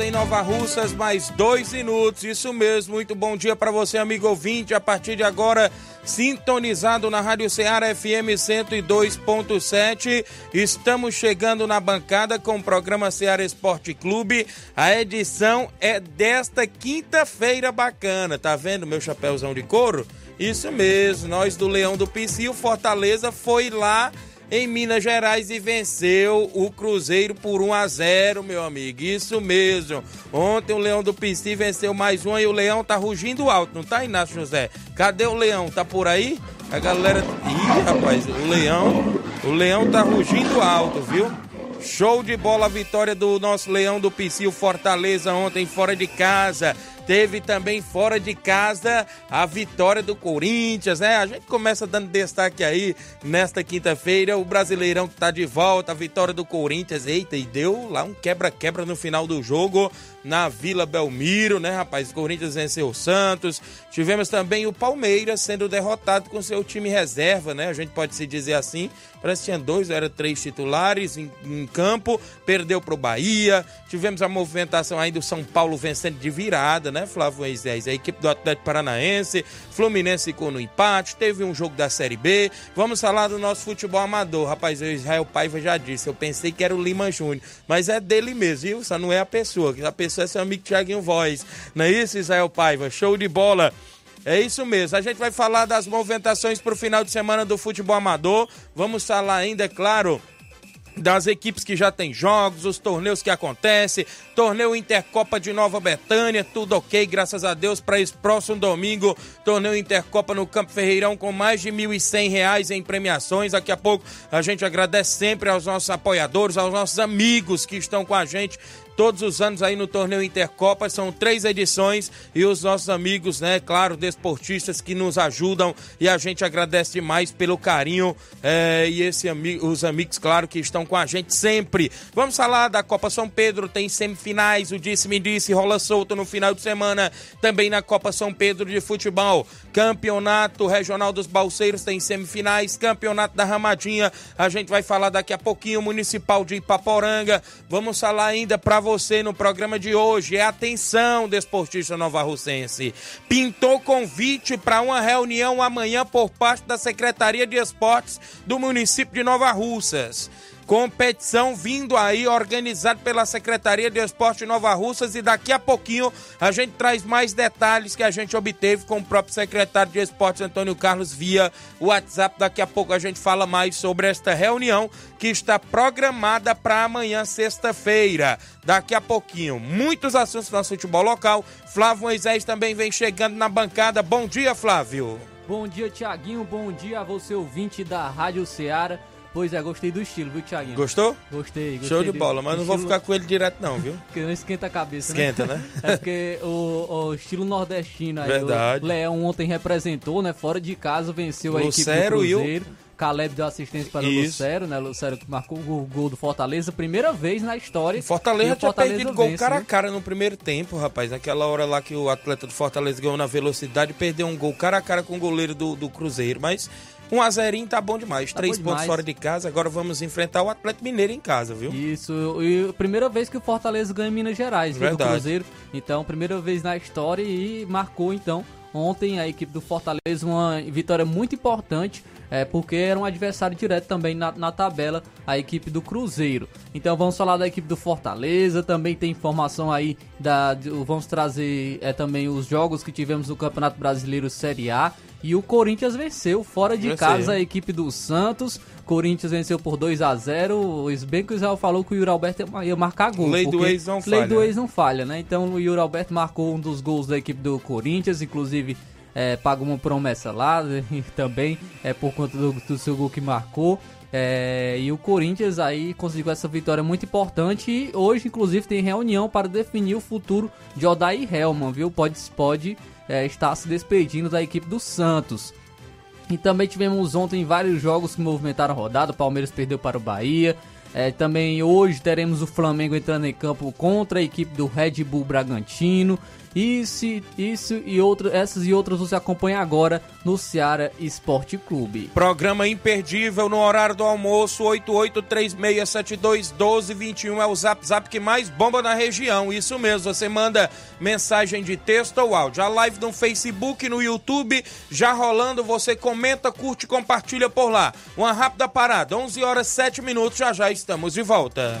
Em Nova Russas, mais dois minutos. Isso mesmo, muito bom dia para você, amigo ouvinte. A partir de agora, sintonizado na Rádio Ceará FM 102.7. Estamos chegando na bancada com o programa Ceará Esporte Clube. A edição é desta quinta-feira bacana. Tá vendo meu chapéuzão de couro? Isso mesmo, nós do Leão do Pici, o Fortaleza foi lá em Minas Gerais e venceu o Cruzeiro por 1 a 0, meu amigo. Isso mesmo. Ontem o Leão do Pici venceu mais um e o Leão tá rugindo alto, não tá, Inácio José? Cadê o Leão? Tá por aí? A galera. Ih, rapaz, o Leão. O Leão tá rugindo alto, viu? Show de bola a vitória do nosso Leão do Pici, o Fortaleza ontem fora de casa. Teve também fora de casa a vitória do Corinthians, né? A gente começa dando destaque aí nesta quinta-feira, o Brasileirão que tá de volta, a vitória do Corinthians. Eita, e deu lá um quebra-quebra no final do jogo na Vila Belmiro, né, rapaz? Corinthians venceu o Santos. Tivemos também o Palmeiras sendo derrotado com seu time reserva, né? A gente pode se dizer assim. Parece que tinha dois, era três titulares em, em campo, perdeu pro Bahia. Tivemos a movimentação aí do São Paulo vencendo de virada, né? né, Flávio Moisés? A equipe do Atlético Paranaense, Fluminense ficou no empate, teve um jogo da Série B. Vamos falar do nosso futebol amador. Rapaz, o Israel Paiva já disse, eu pensei que era o Lima Júnior, mas é dele mesmo, viu? Só não é a pessoa, a pessoa é seu amigo Thiaguinho Voz. Não é isso, Israel Paiva? Show de bola. É isso mesmo. A gente vai falar das movimentações para o final de semana do futebol amador. Vamos falar ainda, é claro, das equipes que já tem jogos, os torneios que acontecem, torneio Intercopa de Nova Betânia, tudo ok, graças a Deus, para esse próximo domingo, torneio Intercopa no Campo Ferreirão com mais de R$ 1.100 em premiações. Daqui a pouco a gente agradece sempre aos nossos apoiadores, aos nossos amigos que estão com a gente todos os anos aí no torneio Intercopa, são três edições e os nossos amigos, né, claro, desportistas que nos ajudam e a gente agradece demais pelo carinho é, e esse os amigos, claro, que estão com a gente sempre. Vamos falar da Copa São Pedro, tem semifinais, o disse-me disse, rola solto no final de semana, também na Copa São Pedro de futebol. Campeonato Regional dos Balseiros tem semifinais, Campeonato da Ramadinha, a gente vai falar daqui a pouquinho, Municipal de Ipaporanga. Vamos falar ainda para você no programa de hoje. É atenção, desportista nova russense. Pintou convite para uma reunião amanhã por parte da Secretaria de Esportes do município de Nova Russas. Competição vindo aí, organizado pela Secretaria de Esporte Nova Russas. E daqui a pouquinho a gente traz mais detalhes que a gente obteve com o próprio secretário de Esportes, Antônio Carlos, via WhatsApp. Daqui a pouco a gente fala mais sobre esta reunião que está programada para amanhã, sexta-feira. Daqui a pouquinho, muitos assuntos do nosso futebol local. Flávio Moisés também vem chegando na bancada. Bom dia, Flávio. Bom dia, Tiaguinho. Bom dia a você, ouvinte da Rádio Ceará. Pois é, gostei do estilo, viu, Thiaguinho? Gostou? Gostei, gostei. Show de bola, mas não vou ficar com ele direto não, viu? Porque não esquenta a cabeça, né? Esquenta, né? É porque o, o estilo nordestino aí, Verdade. o Leão ontem representou, né? Fora de casa, venceu a equipe do Cruzeiro. E o... Caleb deu assistência para o Lucero, né? Lucero que marcou o gol do Fortaleza, primeira vez na história. Fortaleza tinha Fortaleza perdido vence, gol cara a cara no primeiro tempo, rapaz. Naquela hora lá que o atleta do Fortaleza ganhou na velocidade, perdeu um gol cara a cara com o goleiro do, do Cruzeiro. Mas 1 a 0 tá bom demais. Tá Três bom pontos demais. fora de casa. Agora vamos enfrentar o Atlético Mineiro em casa, viu? Isso. E primeira vez que o Fortaleza ganha em Minas Gerais, viu, do Cruzeiro. Então, primeira vez na história e marcou então ontem a equipe do Fortaleza uma vitória muito importante, é, porque era um adversário direto também na, na tabela, a equipe do Cruzeiro. Então vamos falar da equipe do Fortaleza, também tem informação aí da. Vamos trazer é, também os jogos que tivemos no Campeonato Brasileiro Série A. E o Corinthians venceu fora de venceu. casa a equipe do Santos. Corinthians venceu por 2 a 0 Bem que o Israel falou que o Yuri Alberto ia marcar gol. Lei do ex não lei falha. Lei do ex não falha, né? Então o Yuri Alberto marcou um dos gols da equipe do Corinthians, inclusive é, pagou uma promessa lá também é por conta do, do seu gol que marcou. É, e o Corinthians aí conseguiu essa vitória muito importante e hoje inclusive tem reunião para definir o futuro de Odair Helman, viu? Pode, pode é, estar se despedindo da equipe do Santos. E também tivemos ontem vários jogos que movimentaram a rodada. O Palmeiras perdeu para o Bahia. É, também hoje teremos o Flamengo entrando em campo contra a equipe do Red Bull Bragantino. Isso, isso e outro, essas e outras você acompanha agora no Ceará Esporte Clube. Programa imperdível no horário do almoço, 8836721221 é o zap zap que mais bomba na região. Isso mesmo, você manda mensagem de texto ou áudio. A live no Facebook, no YouTube, já rolando, você comenta, curte compartilha por lá. Uma rápida parada, 11 horas 7 minutos, já já estamos de volta.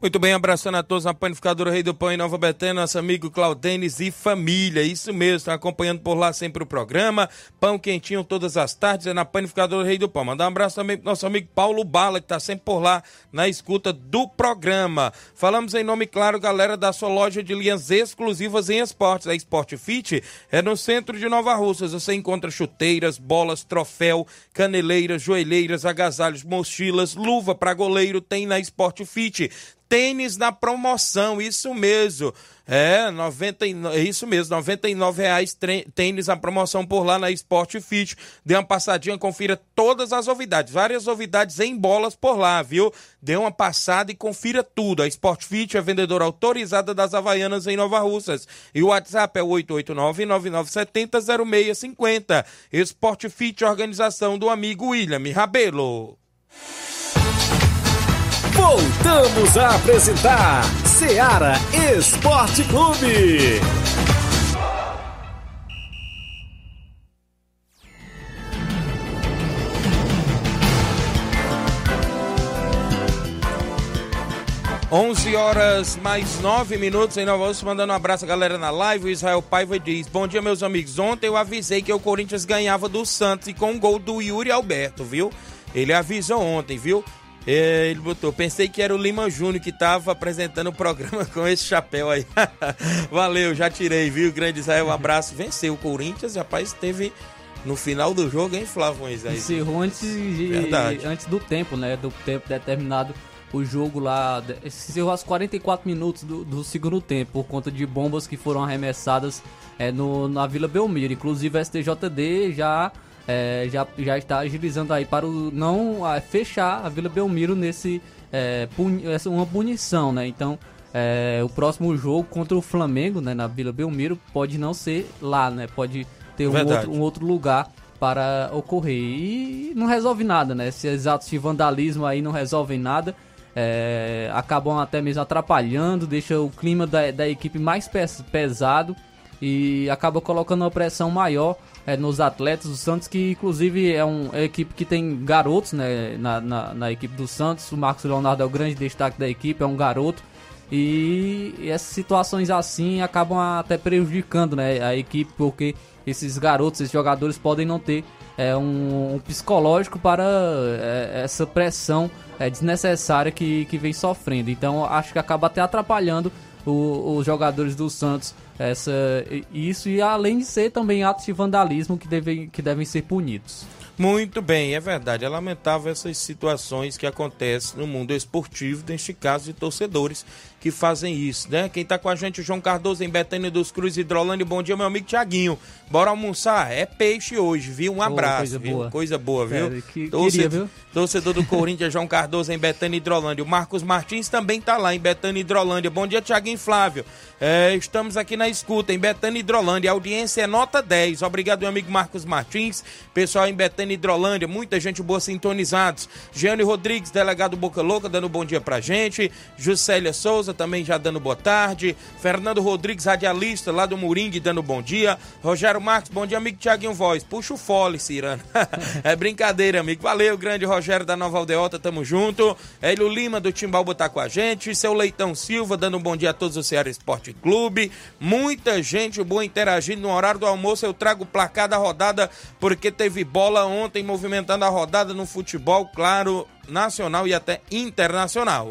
Muito bem, abraçando a todos na Panificadora Rei do Pão em Nova Betânia, nosso amigo Claudenes e família. Isso mesmo, estão acompanhando por lá sempre o programa. Pão quentinho todas as tardes, é na Panificadora Rei do Pão. Mandar um abraço também pro nosso amigo Paulo Bala, que está sempre por lá na escuta do programa. Falamos em nome claro, galera, da sua loja de linhas exclusivas em esportes. A Sport Fit é no centro de Nova Russas. Você encontra chuteiras, bolas, troféu, caneleiras, joelheiras, agasalhos, mochilas, luva para goleiro, tem na Sport Fit tênis na promoção, isso mesmo. É, 99, é isso mesmo, 99 reais tênis na promoção por lá na Sport Fit. Dê uma passadinha, confira todas as novidades, várias novidades em bolas por lá, viu? Dê uma passada e confira tudo. A Sport Fit é vendedora autorizada das Havaianas em Nova Russas. E o WhatsApp é 889-9970-0650. Sport Fit, organização do amigo William Rabelo. Voltamos a apresentar Seara Esporte Clube. Onze horas mais nove minutos em Nova Osso, mandando um abraço a galera na live. O Israel Paiva diz: Bom dia, meus amigos. Ontem eu avisei que o Corinthians ganhava do Santos e com o gol do Yuri Alberto, viu? Ele avisou ontem, viu? É, ele botou, pensei que era o Lima Júnior que estava apresentando o programa com esse chapéu aí. Valeu, já tirei, viu? Grande Israel, um abraço. Venceu o Corinthians, rapaz, teve no final do jogo, hein, Flávio Moisés? Encerrou antes, de, antes do tempo, né? Do tempo determinado o jogo lá. Encerrou aos 44 minutos do, do segundo tempo, por conta de bombas que foram arremessadas é, no, na Vila Belmiro. Inclusive a STJD já é, já, já está agilizando aí para o não a, fechar a Vila Belmiro nesse é, puni, essa uma punição, né? Então é, o próximo jogo contra o Flamengo, né, na Vila Belmiro, pode não ser lá, né? Pode ter um outro, um outro, lugar para ocorrer e não resolve nada, né? Esses atos de vandalismo aí não resolvem nada. É, acabam até mesmo atrapalhando, deixa o clima da, da equipe mais pesado e acaba colocando uma pressão maior é, nos atletas do Santos, que inclusive é, um, é uma equipe que tem garotos né, na, na, na, equipe do Santos. O Marcos Leonardo é o grande destaque da equipe, é um garoto. E essas situações assim acabam até prejudicando né, a equipe, porque esses garotos, esses jogadores podem não ter é, um, um psicológico para é, essa pressão é, desnecessária que, que vem sofrendo. Então acho que acaba até atrapalhando o, os jogadores do Santos essa, isso e além de ser também atos de vandalismo que devem, que devem ser punidos. Muito bem, é verdade. É lamentável essas situações que acontecem no mundo esportivo, neste caso de torcedores que fazem isso, né? Quem tá com a gente, o João Cardoso, em Betânia dos Cruz, Hidrolândia. Bom dia, meu amigo Tiaguinho. Bora almoçar? É peixe hoje, viu? Um abraço, oh, coisa viu? Boa. Coisa boa, viu? que, torcedor, queria, viu? torcedor do Corinthians, João Cardoso, em Betânia Hidrolândia. O Marcos Martins também tá lá, em Betânia Hidrolândia. Bom dia, Tiaguinho Flávio. É, estamos aqui na escuta, em Betânia Hidrolândia. A audiência é nota 10. Obrigado, meu amigo Marcos Martins. Pessoal em Betânia Hidrolândia, muita gente boa sintonizados. Giane Rodrigues, delegado Boca Louca, dando bom dia pra gente. Juscelia Souza também já dando boa tarde. Fernando Rodrigues, radialista lá do Moringue, dando bom dia. Rogério Marques, bom dia, amigo Tiaguinho Voz. Puxa o fole, Cirano. é brincadeira, amigo. Valeu, grande Rogério da Nova Aldeota, tamo junto. Hélio Lima do Timbalba tá com a gente. Seu Leitão Silva, dando um bom dia a todos do Ceará Esporte Esporte Clube. Muita gente boa interagindo no horário do almoço. Eu trago o placar da rodada porque teve bola ontem movimentando a rodada no futebol, claro, nacional e até internacional.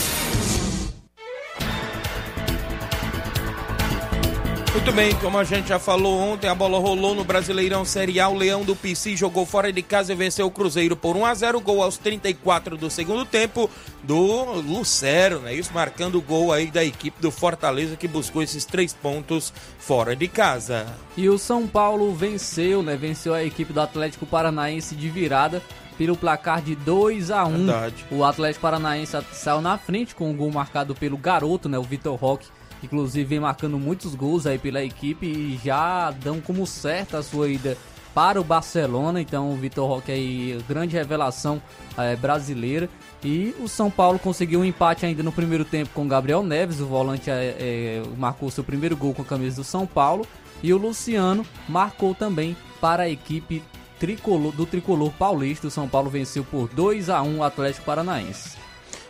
Muito bem, como a gente já falou ontem, a bola rolou no Brasileirão Série A. O Leão do PC jogou fora de casa e venceu o Cruzeiro por 1 a 0 Gol aos 34 do segundo tempo do Lucero, né? Isso marcando o gol aí da equipe do Fortaleza que buscou esses três pontos fora de casa. E o São Paulo venceu, né? Venceu a equipe do Atlético Paranaense de virada pelo placar de 2 a 1 Verdade. O Atlético Paranaense saiu na frente com o um gol marcado pelo garoto, né, o Vitor Roque. Inclusive vem marcando muitos gols aí pela equipe e já dão como certa a sua ida para o Barcelona. Então o Vitor Roque aí, grande revelação é, brasileira. E o São Paulo conseguiu um empate ainda no primeiro tempo com Gabriel Neves, o volante é, é, marcou seu primeiro gol com a camisa do São Paulo. E o Luciano marcou também para a equipe tricolor, do tricolor paulista. O São Paulo venceu por 2 a 1 o Atlético Paranaense.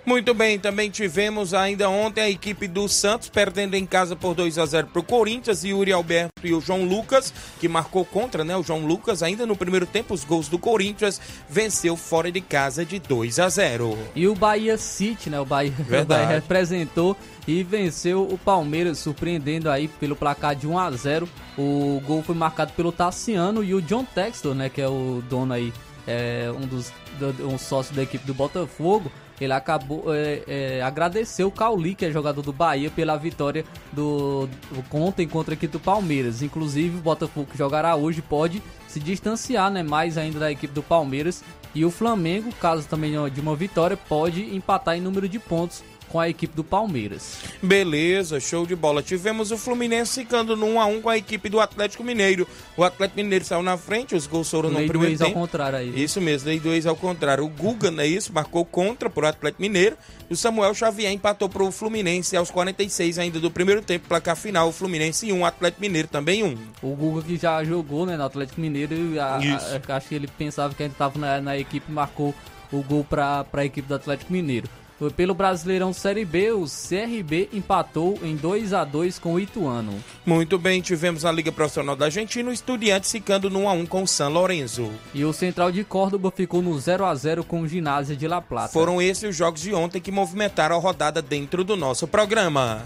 Muito bem, também tivemos ainda ontem a equipe do Santos perdendo em casa por 2 a 0 para o Corinthians, Yuri Alberto e o João Lucas, que marcou contra, né? O João Lucas ainda no primeiro tempo os gols do Corinthians venceu fora de casa de 2 a 0. E o Bahia City, né? O Bahia, o Bahia representou e venceu o Palmeiras, surpreendendo aí pelo placar de 1 a 0. O gol foi marcado pelo Tassiano e o John Textor, né, que é o dono aí, é, um dos um sócio da equipe do Botafogo, ele acabou é, é, agradeceu o Cauli, que é jogador do Bahia, pela vitória do, do ontem contra a equipe do Palmeiras. Inclusive, o Botafogo que jogará hoje pode se distanciar né, mais ainda da equipe do Palmeiras. E o Flamengo, caso também de uma vitória, pode empatar em número de pontos com a equipe do Palmeiras. Beleza, show de bola. Tivemos o Fluminense ficando no 1x1 com a equipe do Atlético Mineiro. O Atlético Mineiro saiu na frente, os gols foram lei no primeiro tempo. ao contrário aí. Isso mesmo, lei do ex ao contrário. O Guga, não é isso? Marcou contra pro Atlético Mineiro. O Samuel Xavier empatou pro Fluminense aos 46 ainda do primeiro tempo. Placar final, o Fluminense 1, Atlético Mineiro também 1. O Guga que já jogou né, no Atlético Mineiro, a, a, acho que ele pensava que a gente tava na, na equipe marcou o gol para a equipe do Atlético Mineiro. Pelo Brasileirão Série B, o CRB empatou em 2 a 2 com o Ituano. Muito bem, tivemos a Liga Profissional da Argentina, o Estudiantes ficando no 1 a 1 com o San Lorenzo. E o Central de Córdoba ficou no 0 a 0 com o Ginásio de La Plata. Foram esses os jogos de ontem que movimentaram a rodada dentro do nosso programa.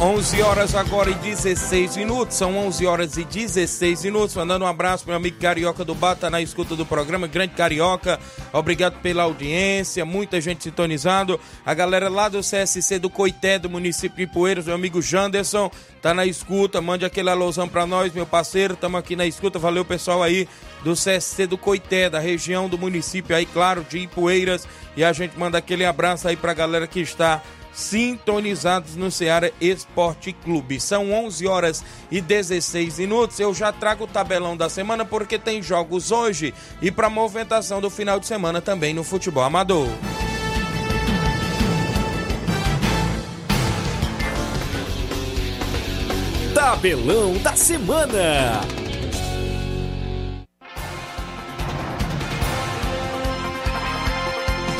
11 horas agora e 16 minutos, são 11 horas e 16 minutos. Mandando um abraço meu amigo Carioca do Bata tá na escuta do programa, grande Carioca. Obrigado pela audiência, muita gente sintonizando. A galera lá do CSC do Coité, do município de Poeiras, meu amigo Janderson, tá na escuta. Mande aquele alôzão para nós, meu parceiro. Estamos aqui na escuta. Valeu, pessoal aí do CSC do Coité, da região do município aí, claro, de Ipueiras. E a gente manda aquele abraço aí pra galera que está sintonizados no Ceará Esporte Clube. São 11 horas e 16 minutos. Eu já trago o tabelão da semana porque tem jogos hoje e para movimentação do final de semana também no futebol amador. Tabelão da semana.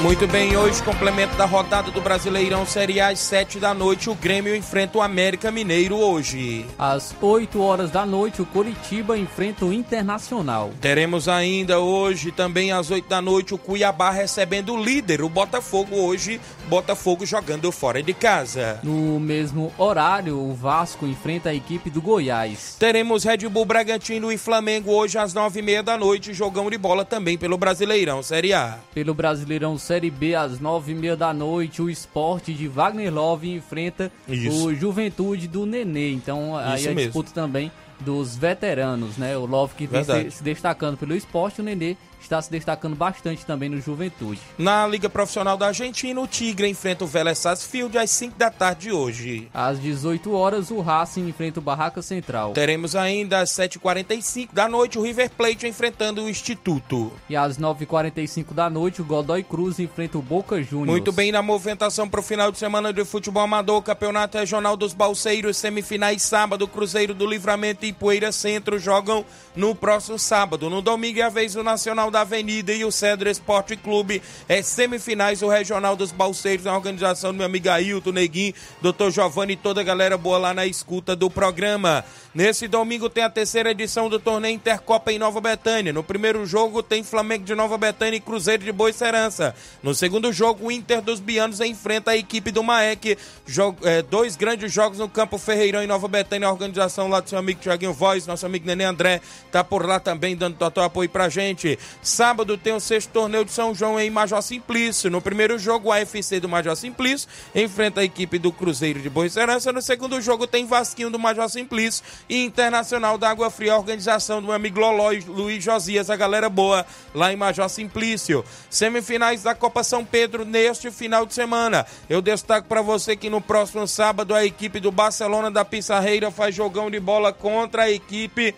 Muito bem, hoje, complemento da rodada do Brasileirão Série A às 7 da noite, o Grêmio enfrenta o América Mineiro hoje. Às 8 horas da noite, o Coritiba enfrenta o Internacional. Teremos ainda hoje, também às 8 da noite, o Cuiabá recebendo o líder, o Botafogo hoje, Botafogo jogando fora de casa. No mesmo horário, o Vasco enfrenta a equipe do Goiás. Teremos Red Bull Bragantino e Flamengo hoje às 9h30 da noite, jogão de bola também pelo Brasileirão Série A. Pelo Brasileirão Série B, às nove e meia da noite, o esporte de Wagner Love enfrenta Isso. o Juventude do Nenê. Então, aí Isso a disputa também dos veteranos, né? O Love que vem se, se, destacando pelo esporte, o Nenê está se destacando bastante também no Juventude. Na Liga Profissional da Argentina, o Tigre enfrenta o Vélez Sarsfield às 5 da tarde de hoje. Às 18 horas, o Racing enfrenta o Barraca Central. Teremos ainda às 7h45 da noite o River Plate enfrentando o Instituto. E às 9h45 da noite, o Godoy Cruz enfrenta o Boca Juniors. Muito bem, na movimentação para o final de semana de futebol amador, Campeonato Regional dos Balseiros, semifinais sábado, Cruzeiro do Livramento e Poeira Centro jogam no próximo sábado. No domingo é a vez do Nacional da Avenida e o Cedro Esporte Clube. É semifinais o Regional dos Balseiros, na organização do meu amigo Ailton, Neguinho, Dr. Giovanni e toda a galera boa lá na escuta do programa. Nesse domingo tem a terceira edição do torneio Intercopa em Nova Betânia. No primeiro jogo tem Flamengo de Nova Betânia e Cruzeiro de Boa Serança. No segundo jogo, o Inter dos Bianos enfrenta a equipe do Maek. Jogo, é, dois grandes jogos no Campo Ferreirão em Nova Betânia. A organização lá do seu amigo Tiaguinho Voz, nosso amigo Nenê André, tá por lá também dando total apoio pra gente. Sábado tem o sexto torneio de São João em Major Simplício. No primeiro jogo, o AFC do Major Simplício enfrenta a equipe do Cruzeiro de Boa Serança. No segundo jogo tem Vasquinho do Major Simplício e Internacional da Água Fria, organização do amigo Loló Luiz Josias, a galera boa, lá em Major Simplício. Semifinais da Copa São Pedro neste final de semana. Eu destaco para você que no próximo sábado a equipe do Barcelona da Pissarreira faz jogão de bola contra a equipe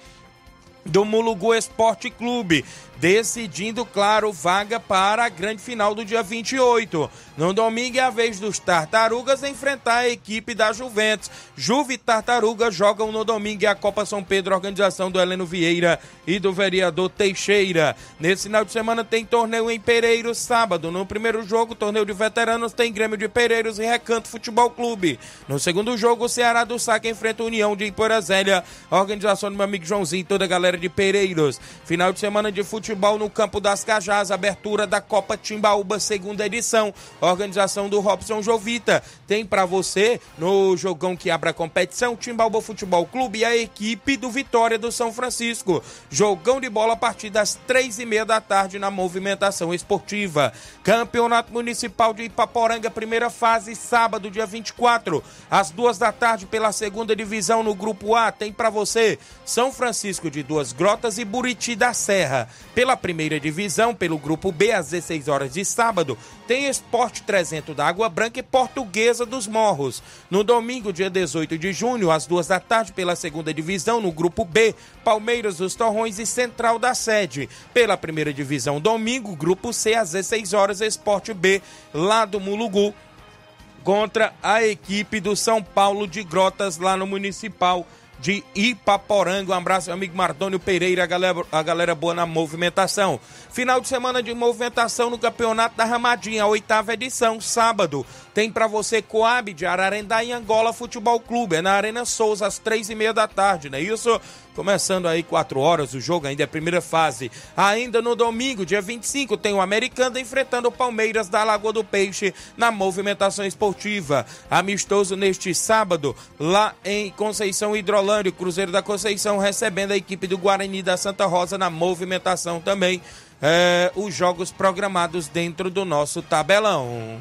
do Mulugu Esporte Clube decidindo, claro, vaga para a grande final do dia 28. No domingo é a vez dos Tartarugas enfrentar a equipe da Juventus. Juve e Tartarugas jogam no domingo a Copa São Pedro, organização do Heleno Vieira e do vereador Teixeira. Nesse final de semana tem torneio em Pereiros, sábado. No primeiro jogo, torneio de veteranos, tem Grêmio de Pereiros e Recanto Futebol Clube. No segundo jogo, o Ceará do Saque enfrenta a União de Iporazélia, organização do meu amigo Joãozinho e toda a galera de Pereiros. Final de semana de futebol futebol no Campo das Cajás, abertura da Copa Timbaúba, segunda edição. Organização do Robson Jovita. Tem para você, no jogão que abre a competição, Timbaúba Futebol Clube e a equipe do Vitória do São Francisco. Jogão de bola a partir das três e meia da tarde na movimentação esportiva. Campeonato Municipal de Ipaporanga, primeira fase, sábado, dia 24, às duas da tarde, pela segunda divisão no Grupo A. Tem para você São Francisco de Duas Grotas e Buriti da Serra. Pela primeira divisão, pelo grupo B, às 16 horas de sábado, tem Esporte 300 da Água Branca e Portuguesa dos Morros. No domingo, dia 18 de junho, às duas da tarde, pela segunda divisão, no grupo B, Palmeiras dos Torrões e Central da Sede. Pela primeira divisão, domingo, grupo C, às 16 horas, Esporte B, lá do Mulugu, contra a equipe do São Paulo de Grotas, lá no Municipal de Ipaporanga. Um abraço, meu amigo Mardônio Pereira, a galera, a galera boa na movimentação. Final de semana de movimentação no Campeonato da Ramadinha, oitava edição, sábado. Tem para você Coab de Ararendá e Angola Futebol Clube. É na Arena Souza, às três e meia da tarde, não é isso? Começando aí 4 horas o jogo, ainda é a primeira fase. Ainda no domingo, dia 25, tem o Americano enfrentando o Palmeiras da Lagoa do Peixe na movimentação esportiva. Amistoso neste sábado, lá em Conceição Hidrolândia, Cruzeiro da Conceição recebendo a equipe do Guarani da Santa Rosa na movimentação também. É, os jogos programados dentro do nosso tabelão.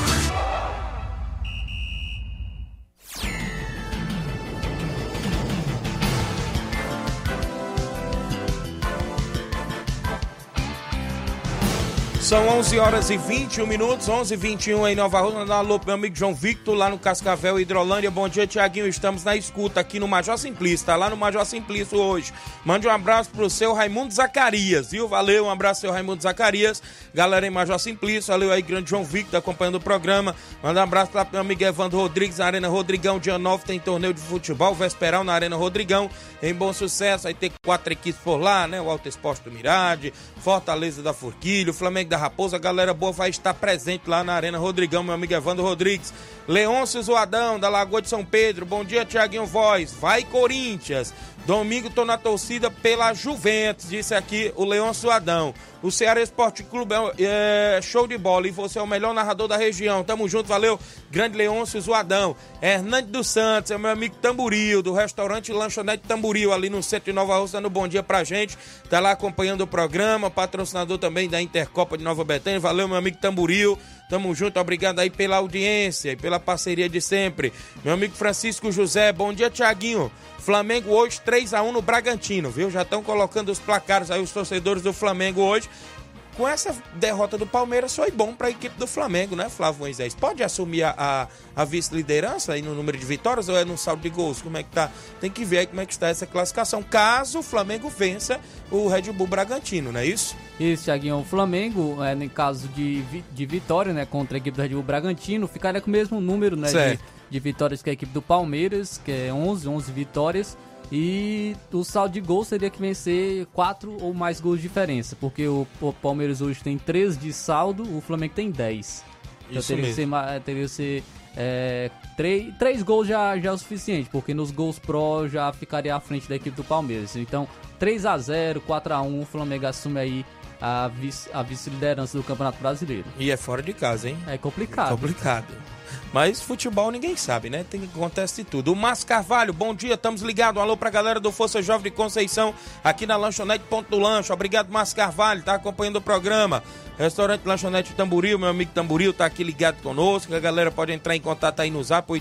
São 11 horas e 21 minutos, 11 e 21 em Nova Rússia. Alô, meu amigo João Victor, lá no Cascavel, Hidrolândia. Bom dia, Tiaguinho. Estamos na escuta aqui no Major Simplício, tá lá no Major Simplício hoje. Mande um abraço pro seu Raimundo Zacarias, viu? Valeu, um abraço, seu Raimundo Zacarias. Galera em Major Simplício, valeu aí, grande João Victor, acompanhando o programa. Manda um abraço lá pro meu amigo Evandro Rodrigues, na Arena Rodrigão. Dia 9 tem torneio de futebol, Vesperal na Arena Rodrigão. Em bom sucesso, aí tem quatro equipes por lá, né? O Alto Esporte do Mirade, Fortaleza da Forquilho, Flamengo da Raposa, a galera boa vai estar presente lá na Arena Rodrigão, meu amigo Evandro Rodrigues. Leôncio Zoadão, da Lagoa de São Pedro. Bom dia, Tiaguinho Voz. Vai, Corinthians. Domingo tô na torcida pela Juventus, disse aqui o Leão Suadão. O Ceará Esporte Clube é, é, show de bola e você é o melhor narrador da região. Tamo junto, valeu. Grande Leôncio Zoadão. Hernandes dos Santos, é meu amigo Tamburil, do restaurante Lanchonete Tamburil, ali no centro de Nova Rússia, dando bom dia pra gente. Tá lá acompanhando o programa, patrocinador também da Intercopa de Nova Betânia. Valeu, meu amigo Tamburil. Tamo junto, obrigado aí pela audiência e pela parceria de sempre. Meu amigo Francisco José, bom dia, Tiaguinho. Flamengo hoje 3 a 1 no Bragantino, viu? Já estão colocando os placares aí os torcedores do Flamengo hoje. Com essa derrota do Palmeiras foi bom para a equipe do Flamengo, né, Flávio Moisés? Pode assumir a, a, a vice-liderança aí no número de vitórias ou é no saldo de gols? Como é que tá? Tem que ver aí como é que está essa classificação. Caso o Flamengo vença o Red Bull Bragantino, não é isso? Isso, Thiaguinho. O Flamengo, é, no caso de, de vitória, né, contra a equipe do Red Bull Bragantino, ficaria com o mesmo número, né, de, de vitórias que a equipe do Palmeiras, que é 11, 11 vitórias. E o saldo de gols seria que vencer 4 ou mais gols de diferença, porque o, Palmeiras hoje tem 3 de saldo, o Flamengo tem 10. Então Isso teria, mesmo. Que ser, teria que ser é, 3, 3 gols já, já é o suficiente, porque nos gols pro já ficaria à frente da equipe do Palmeiras. Então 3 a 0 4 a 1 o Flamengo assume aí a vice-liderança vice do Campeonato Brasileiro. E é fora de casa, hein? É complicado. É complicado. Mas futebol ninguém sabe, né? Tem que acontecer tudo. O Márcio Carvalho, bom dia, estamos ligados. Um alô pra galera do Força Jovem de Conceição, aqui na Lanchonete Ponto do Lancho. Obrigado, Márcio Carvalho, tá acompanhando o programa. Restaurante Lanchonete Tamburil, meu amigo Tamburil tá aqui ligado conosco. A galera pode entrar em contato aí no zap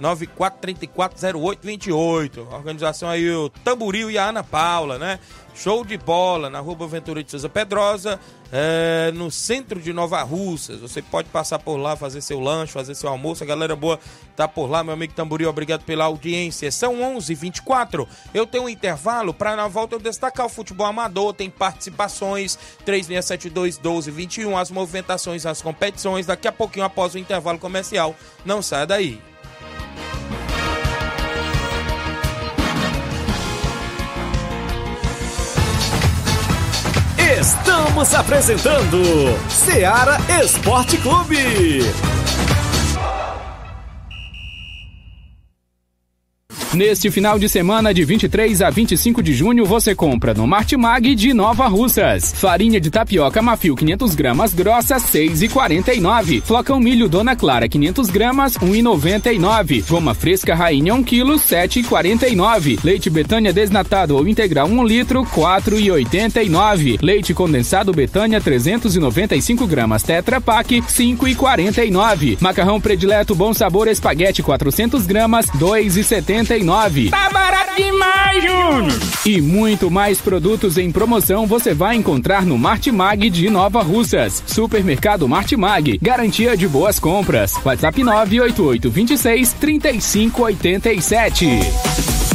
889-9434-0828. Organização aí o Tamburil e a Ana Paula, né? Show de bola na Rua Ventura de Souza Pedrosa, é, no centro de Nova Russas. Você pode passar por lá, fazer seu lanche, fazer seu almoço. A galera boa tá por lá, meu amigo Tamboril, obrigado pela audiência. São 11 h 24 Eu tenho um intervalo para na volta eu destacar o futebol amador. Tem participações 3672 1221, as movimentações, as competições. Daqui a pouquinho, após o intervalo comercial. Não saia daí. Estamos apresentando Seara Esporte Clube. Neste final de semana de 23 a 25 de junho você compra no Martimag de Nova Russas. Farinha de tapioca Mafio 500 gramas grossa 6,49. Flocão milho Dona Clara 500 gramas 1,99. Goma fresca Rainha 1 kg 7,49. Leite Betânia desnatado ou integral 1 litro 4,89. Leite condensado Betânia 395 gramas Tetra Pak 5,49. Macarrão predileto Bom Sabor Espaguete 400 gramas 2,79. Tá barato demais, Júnior! E muito mais produtos em promoção você vai encontrar no Martimag de Nova Russas. Supermercado Martimag, garantia de boas compras. WhatsApp 988 26 3587.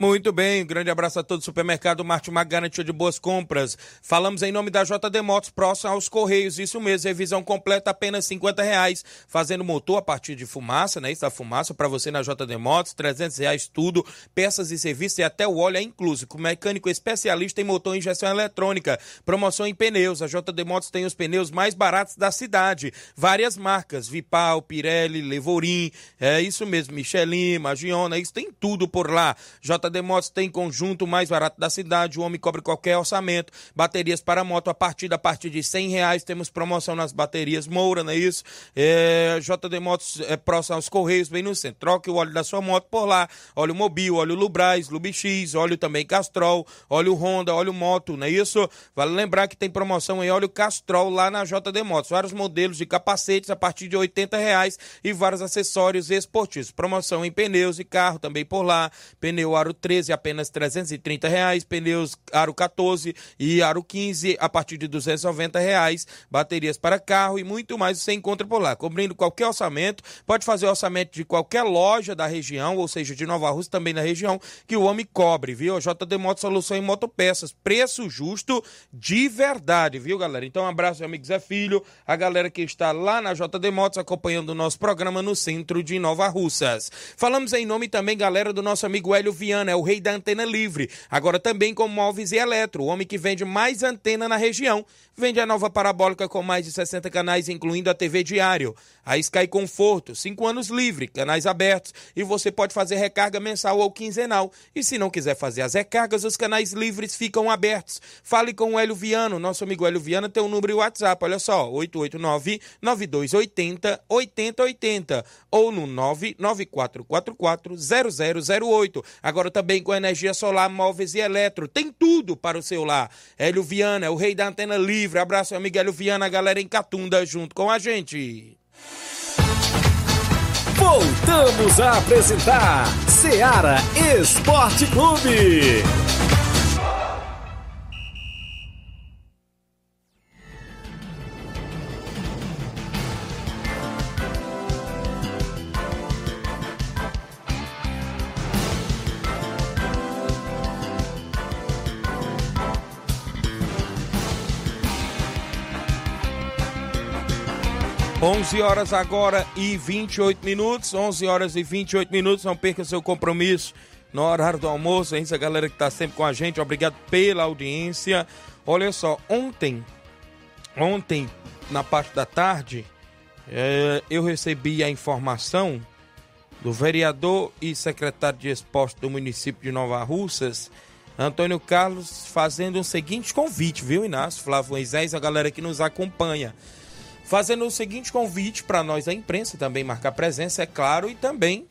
Muito bem, grande abraço a todo supermercado Martimag garantia de boas compras. Falamos em nome da JD Motos, próximo aos Correios, isso mesmo, revisão completa apenas 50 reais, fazendo motor a partir de fumaça, né, isso da fumaça para você na JD Motos, 300 reais tudo, peças e serviços e até o óleo é incluso, com mecânico especialista em motor e injeção eletrônica, promoção em pneus, a JD Motos tem os pneus mais baratos da cidade, várias marcas, Vipal, Pirelli, Levorim, é isso mesmo, Michelin, Magiona, isso tem tudo por lá, JD JD Motos tem conjunto mais barato da cidade, o homem cobre qualquer orçamento. Baterias para moto a partir a partir de cem reais. Temos promoção nas baterias Moura, não é isso? É, JD Motos é próximo aos Correios, bem no centro. Troque o óleo da sua moto por lá. Óleo Mobil, óleo Lubrais, Lubix, óleo também Castrol, óleo Honda, óleo Moto, não é isso? Vale lembrar que tem promoção em óleo Castrol lá na JD Motos. Vários modelos de capacetes a partir de oitenta reais e vários acessórios esportivos. Promoção em pneus e carro também por lá. Pneu Aro 13 apenas 330 reais, pneus aro 14 e aro 15 a partir de 290 reais, baterias para carro e muito mais você encontra por lá. Cobrindo qualquer orçamento, pode fazer orçamento de qualquer loja da região, ou seja, de Nova Rússia também na região, que o homem cobre, viu? JD Moto Solução em Motopeças, preço justo de verdade, viu, galera? Então, um abraço, meu amigo Zé Filho, a galera que está lá na JD Motos acompanhando o nosso programa no centro de Nova Russas. Falamos em nome também, galera, do nosso amigo Hélio Viana é o rei da antena livre. Agora também com móveis e eletro, o homem que vende mais antena na região. Vende a nova parabólica com mais de 60 canais, incluindo a TV Diário. A Sky Conforto, 5 anos livre, canais abertos e você pode fazer recarga mensal ou quinzenal. E se não quiser fazer as recargas, os canais livres ficam abertos. Fale com o Hélio Viano, nosso amigo Hélio Viano tem um número de WhatsApp, olha só, 889-9280-8080 ou no 99444-0008. Agora também com energia solar, móveis e eletro. Tem tudo para o seu lar. Hélio Viana o rei da antena livre. Abraço, amigo Hélio Viana, a galera em Catunda junto com a gente. Voltamos a apresentar Seara Esporte Clube. 11 horas agora e 28 minutos. 11 horas e 28 minutos. Não perca seu compromisso no horário do almoço. É isso, galera que está sempre com a gente. Obrigado pela audiência. Olha só, ontem, ontem, na parte da tarde, é, eu recebi a informação do vereador e secretário de esporte do município de Nova Russas, Antônio Carlos, fazendo o seguinte convite, viu, Inácio? Flávio Moisés, a galera que nos acompanha fazendo o seguinte convite para nós, a imprensa, também marcar presença, é claro, e também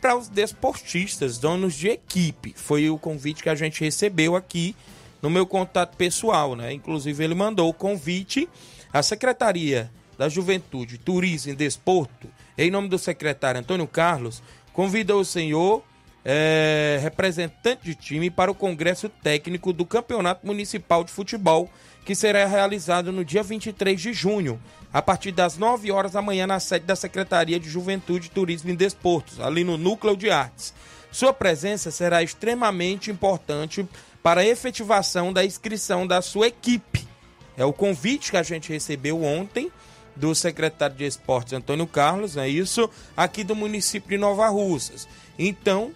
para os desportistas, donos de equipe. Foi o convite que a gente recebeu aqui no meu contato pessoal, né? Inclusive, ele mandou o convite à Secretaria da Juventude, Turismo e Desporto, em nome do secretário Antônio Carlos, convida o senhor é, representante de time para o Congresso Técnico do Campeonato Municipal de Futebol que será realizado no dia 23 de junho, a partir das 9 horas da manhã, na sede da Secretaria de Juventude, Turismo e Desportos, ali no Núcleo de Artes. Sua presença será extremamente importante para a efetivação da inscrição da sua equipe. É o convite que a gente recebeu ontem do secretário de Esportes Antônio Carlos, é isso, aqui do município de Nova Russas. Então,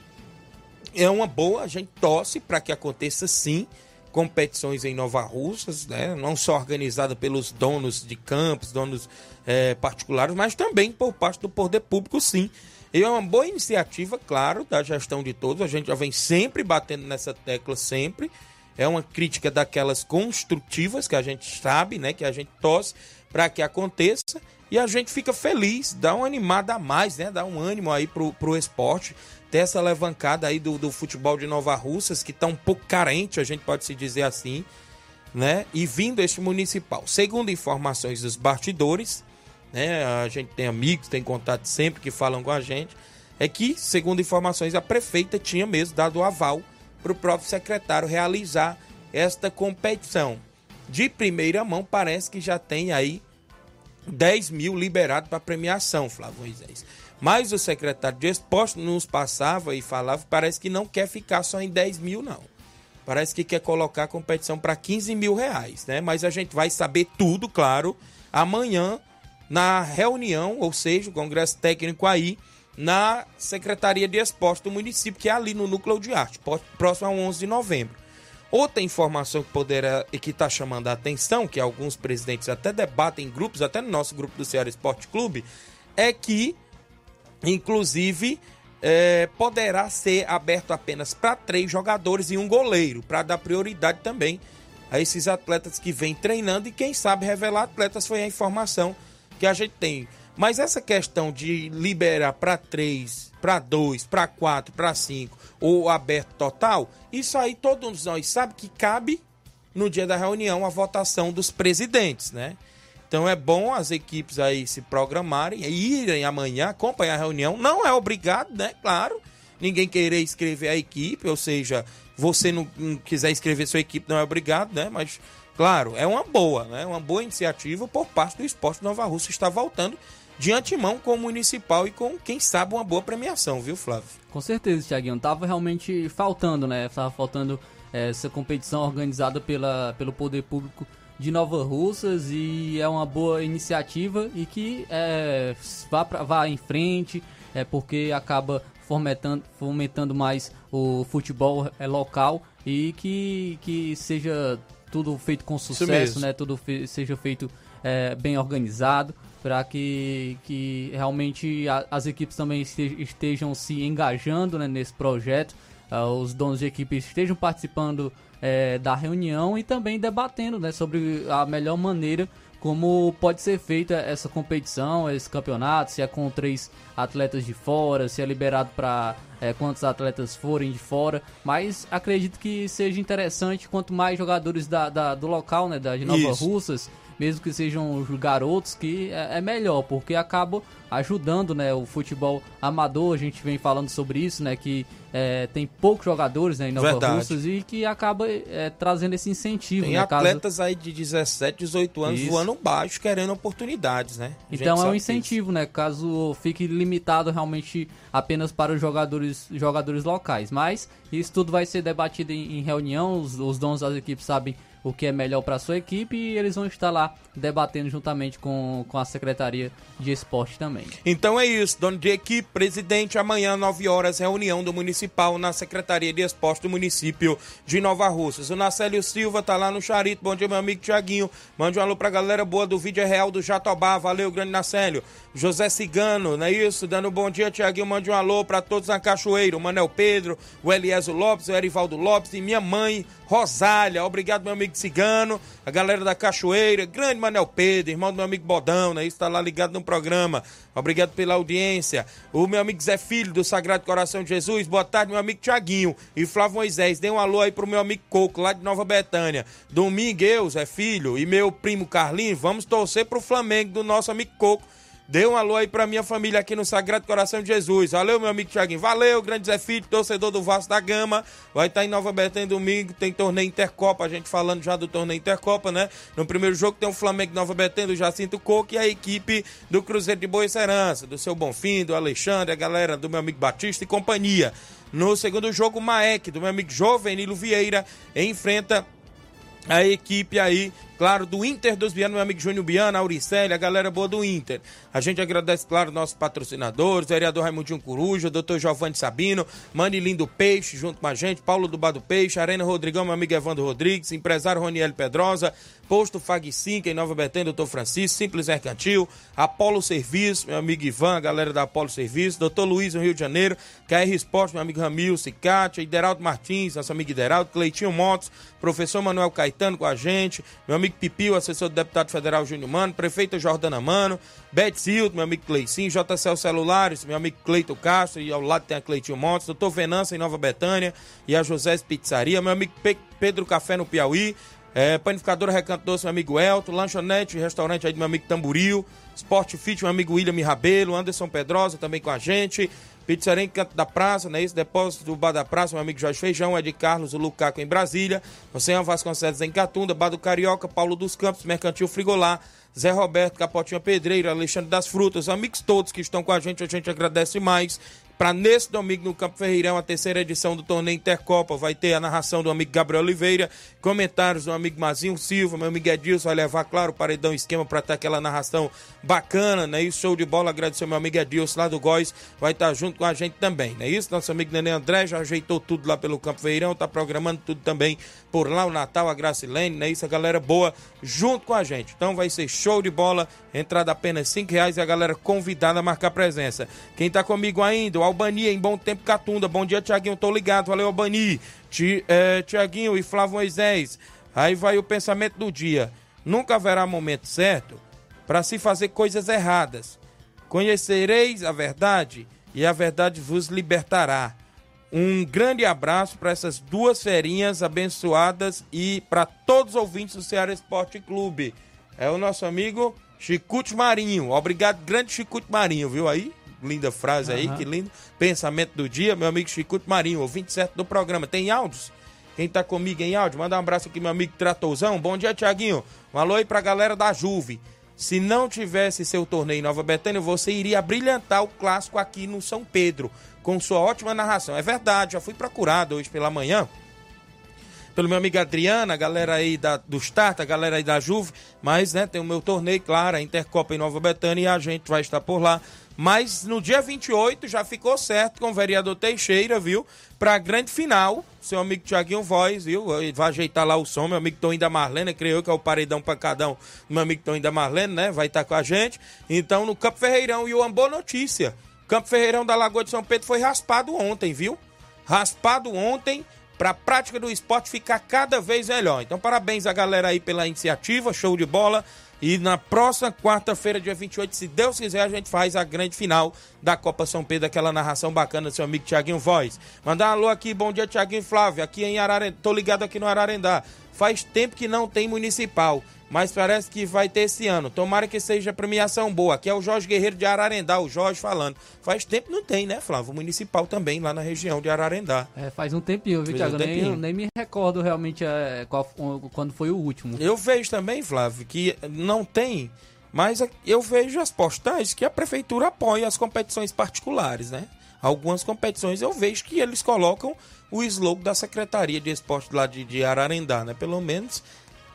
é uma boa, a gente torce para que aconteça sim competições em Nova Russas, né? não só organizada pelos donos de campos, donos é, particulares, mas também por parte do poder público, sim. E é uma boa iniciativa, claro, da gestão de todos. A gente já vem sempre batendo nessa tecla, sempre. É uma crítica daquelas construtivas que a gente sabe, né? Que a gente torce para que aconteça. E a gente fica feliz, dá uma animada a mais, né? Dá um ânimo aí pro, pro esporte ter essa alavancada aí do, do futebol de Nova Russas, que está um pouco carente, a gente pode se dizer assim, né? E vindo este municipal. Segundo informações dos bastidores, né? A gente tem amigos, tem contato sempre que falam com a gente, é que, segundo informações, a prefeita tinha mesmo dado o aval para o próprio secretário realizar esta competição. De primeira mão, parece que já tem aí 10 mil liberados para premiação, Flávio Moisés. Mas o secretário de esporte nos passava e falava, parece que não quer ficar só em 10 mil, não. Parece que quer colocar a competição para 15 mil reais, né? Mas a gente vai saber tudo, claro, amanhã na reunião, ou seja, o Congresso Técnico aí, na Secretaria de Esporte do município, que é ali no Núcleo de Arte, próximo a 11 de novembro. Outra informação que poderá e que está chamando a atenção, que alguns presidentes até debatem em grupos, até no nosso grupo do Ceará Esporte Clube, é que, inclusive, é, poderá ser aberto apenas para três jogadores e um goleiro, para dar prioridade também a esses atletas que vêm treinando e, quem sabe, revelar atletas foi a informação que a gente tem. Mas essa questão de liberar para três, para dois, para quatro, para cinco ou aberto total, isso aí todos nós sabemos que cabe no dia da reunião a votação dos presidentes, né? Então é bom as equipes aí se programarem, irem amanhã acompanhar a reunião. Não é obrigado, né? Claro. Ninguém querer escrever a equipe, ou seja, você não, não quiser escrever sua equipe, não é obrigado, né? Mas, claro, é uma boa, né? Uma boa iniciativa por parte do Esporte Nova Rússia está voltando de antemão com o Municipal e com, quem sabe, uma boa premiação, viu, Flávio? Com certeza, Thiaguinho. Tava realmente faltando, né? Tava faltando é, essa competição organizada pela, pelo poder público de Nova Russas e é uma boa iniciativa e que é, vá, pra, vá em frente, é porque acaba fomentando, fomentando mais o futebol é, local e que, que seja tudo feito com sucesso, né? Tudo fe seja feito é, bem organizado para que, que realmente a, as equipes também estejam se engajando né, nesse projeto, uh, os donos de equipes estejam participando é, da reunião e também debatendo né, sobre a melhor maneira como pode ser feita essa competição, esse campeonato, se é com três atletas de fora, se é liberado para é, quantos atletas forem de fora, mas acredito que seja interessante quanto mais jogadores da, da do local, né, da Nova. Russas, mesmo que sejam garotos, que é, é melhor, porque acaba ajudando né, o futebol amador. A gente vem falando sobre isso, né? Que é, tem poucos jogadores né, em Nova Verdade. Russas e que acaba é, trazendo esse incentivo. Tem né, atletas caso... aí de 17, 18 anos isso. voando baixo, querendo oportunidades, né? Então é um incentivo, né? Caso fique limitado realmente apenas para os jogadores, jogadores locais. Mas isso tudo vai ser debatido em, em reunião, os, os donos das equipes sabem o que é melhor para sua equipe e eles vão estar lá debatendo juntamente com, com a Secretaria de Esporte também. Então é isso, dono de equipe, presidente, amanhã 9 horas reunião do municipal na Secretaria de Esporte do município de Nova Russas. O Nacélio Silva tá lá no Charito. Bom dia, meu amigo Tiaguinho. Mande um alô pra galera boa do vídeo real do Jatobá. Valeu, grande Nacélio. José Cigano, não é isso? Dando um bom dia, Tiaguinho. Mande um alô para todos na Cachoeira. O Manel Pedro, o Eliezo Lopes, o Erivaldo Lopes e minha mãe, Rosália. Obrigado, meu amigo Cigano. A galera da Cachoeira. Grande Manel Pedro, irmão do meu amigo Bodão, né? Isso tá lá ligado no programa. Obrigado pela audiência. O meu amigo Zé Filho, do Sagrado Coração de Jesus. Boa tarde, meu amigo Tiaguinho. E Flávio Moisés. Dê um alô aí pro meu amigo Coco, lá de Nova Betânia. Domingo, eu, Zé Filho, e meu primo Carlinhos, vamos torcer pro Flamengo do nosso amigo Coco Dê um alô aí pra minha família aqui no Sagrado Coração de Jesus. Valeu, meu amigo Thiaguinho. Valeu, grande Zé Filho, torcedor do Vasco da Gama. Vai estar tá em Nova Betânia domingo, tem torneio Intercopa, a gente falando já do torneio Intercopa, né? No primeiro jogo tem o Flamengo Nova Betânia, do Jacinto Coco e a equipe do Cruzeiro de Boa Serança, do seu Bonfim, do Alexandre, a galera do meu amigo Batista e companhia. No segundo jogo, o Maek, do meu amigo Jovenilo Vieira, enfrenta a equipe aí claro, do Inter dos Bianos, meu amigo Júnior Biana, Auricélia, a galera boa do Inter. A gente agradece, claro, nossos patrocinadores, vereador Raimundinho Coruja, doutor Giovanni Sabino, Mani Lindo Peixe, junto com a gente, Paulo do Bado Peixe, Arena Rodrigão, meu amigo Evandro Rodrigues, empresário Roniel Pedrosa, Posto Fag 5 em Nova Betânia, doutor Francisco, Simples Mercantil, Apolo Serviço, meu amigo Ivan, a galera da Apolo Serviço, doutor Luiz, no Rio de Janeiro, KR Esporte, meu amigo Ramil, Cicate, Ideraldo Martins, nosso amigo Ideraldo, Cleitinho Motos, professor Manuel Caetano com a gente, meu amigo Pipio, assessor do deputado federal Júnior Mano, prefeita Jordana Mano, Beth Silto, meu amigo Cleicinho, JCL Celulares, meu amigo Cleito Castro, e ao lado tem a Cleitinho Motos, doutor Venança em Nova Betânia e a José Pizzaria, meu amigo Pedro Café no Piauí, é, panificadora Recanto Doce, meu amigo Elton, lanchonete, restaurante aí do meu amigo Tamburil, Sport Fit, meu amigo William Rabelo, Anderson Pedrosa também com a gente, Pizzaria Canto da Praça, né? Isso, Depósito do Bar da Praça, meu amigo Jorge Feijão, de Carlos, o Lucaco em Brasília, Oceano Vasconcelos em Catunda, Bar do Carioca, Paulo dos Campos, Mercantil Frigolar, Zé Roberto, Capotinha Pedreira, Alexandre das Frutas, amigos todos que estão com a gente, a gente agradece mais para nesse domingo no Campo Ferreirão, a terceira edição do torneio Intercopa. Vai ter a narração do amigo Gabriel Oliveira, comentários do amigo Mazinho Silva, meu amigo Edilson vai levar, claro, o paredão esquema para ter aquela narração bacana, né? Isso, show de bola. Agradecer meu amigo Edilson lá do Góis, vai estar junto com a gente também, né? Isso, nosso amigo Nenê André já ajeitou tudo lá pelo Campo Ferreirão, tá programando tudo também por lá, o Natal, a Gracilene, né? Isso, a galera boa junto com a gente. Então vai ser show de bola, entrada apenas 5 reais e a galera convidada a marcar presença. Quem tá comigo ainda, o Albani em Bom Tempo Catunda. Bom dia, Tiaguinho, tô ligado. Valeu, Albani. Ti, é, Tiaguinho e Flávio Moisés. Aí vai o pensamento do dia. Nunca haverá momento certo para se fazer coisas erradas. Conhecereis a verdade e a verdade vos libertará. Um grande abraço para essas duas ferinhas abençoadas e para todos os ouvintes do Ceará Esporte Clube. É o nosso amigo Chicute Marinho. Obrigado, grande Chicute Marinho, viu aí? Linda frase aí, uhum. que lindo. Pensamento do dia, meu amigo Chicute Marinho, ouvinte certo do programa. Tem áudios? Quem tá comigo em áudio? Manda um abraço aqui, meu amigo Tratozão. Bom dia, Tiaguinho. Um alô aí pra galera da Juve. Se não tivesse seu torneio em Nova Betânia, você iria brilhantar o clássico aqui no São Pedro, com sua ótima narração. É verdade, já fui procurado hoje pela manhã pelo meu amigo Adriano, a galera aí da, do Start, a galera aí da Juve, mas né, tem o meu torneio, claro, a Intercopa em Nova Betânia e a gente vai estar por lá. Mas no dia 28 já ficou certo com o vereador Teixeira, viu? Pra grande final, seu amigo Tiaguinho Voz, viu? Vai ajeitar lá o som, meu amigo Toninho da Marlene, creio que é o paredão pancadão do meu amigo Toninho da Marlene, né? Vai estar com a gente. Então, no Campo Ferreirão, e uma boa notícia: Campo Ferreirão da Lagoa de São Pedro foi raspado ontem, viu? Raspado ontem para a prática do esporte ficar cada vez melhor. Então, parabéns a galera aí pela iniciativa, show de bola. E na próxima quarta-feira, dia 28, se Deus quiser, a gente faz a grande final da Copa São Pedro, aquela narração bacana do seu amigo Tiaguinho Voz. Mandar um alô aqui, bom dia, Tiaguinho Flávio, aqui em Ararendá, tô ligado aqui no Ararendá. Faz tempo que não tem municipal mas parece que vai ter esse ano. Tomara que seja premiação boa. Aqui é o Jorge Guerreiro de Ararendá, o Jorge falando. Faz tempo não tem, né, Flávio? Municipal também, lá na região de Ararendá. É, faz um tempinho, viu, Thiago? Um nem, nem me recordo realmente é, qual, quando foi o último. Eu vejo também, Flávio, que não tem, mas eu vejo as postagens que a prefeitura apoia as competições particulares, né? Algumas competições eu vejo que eles colocam o slogan da Secretaria de Esporte lá de, de Ararendá, né? Pelo menos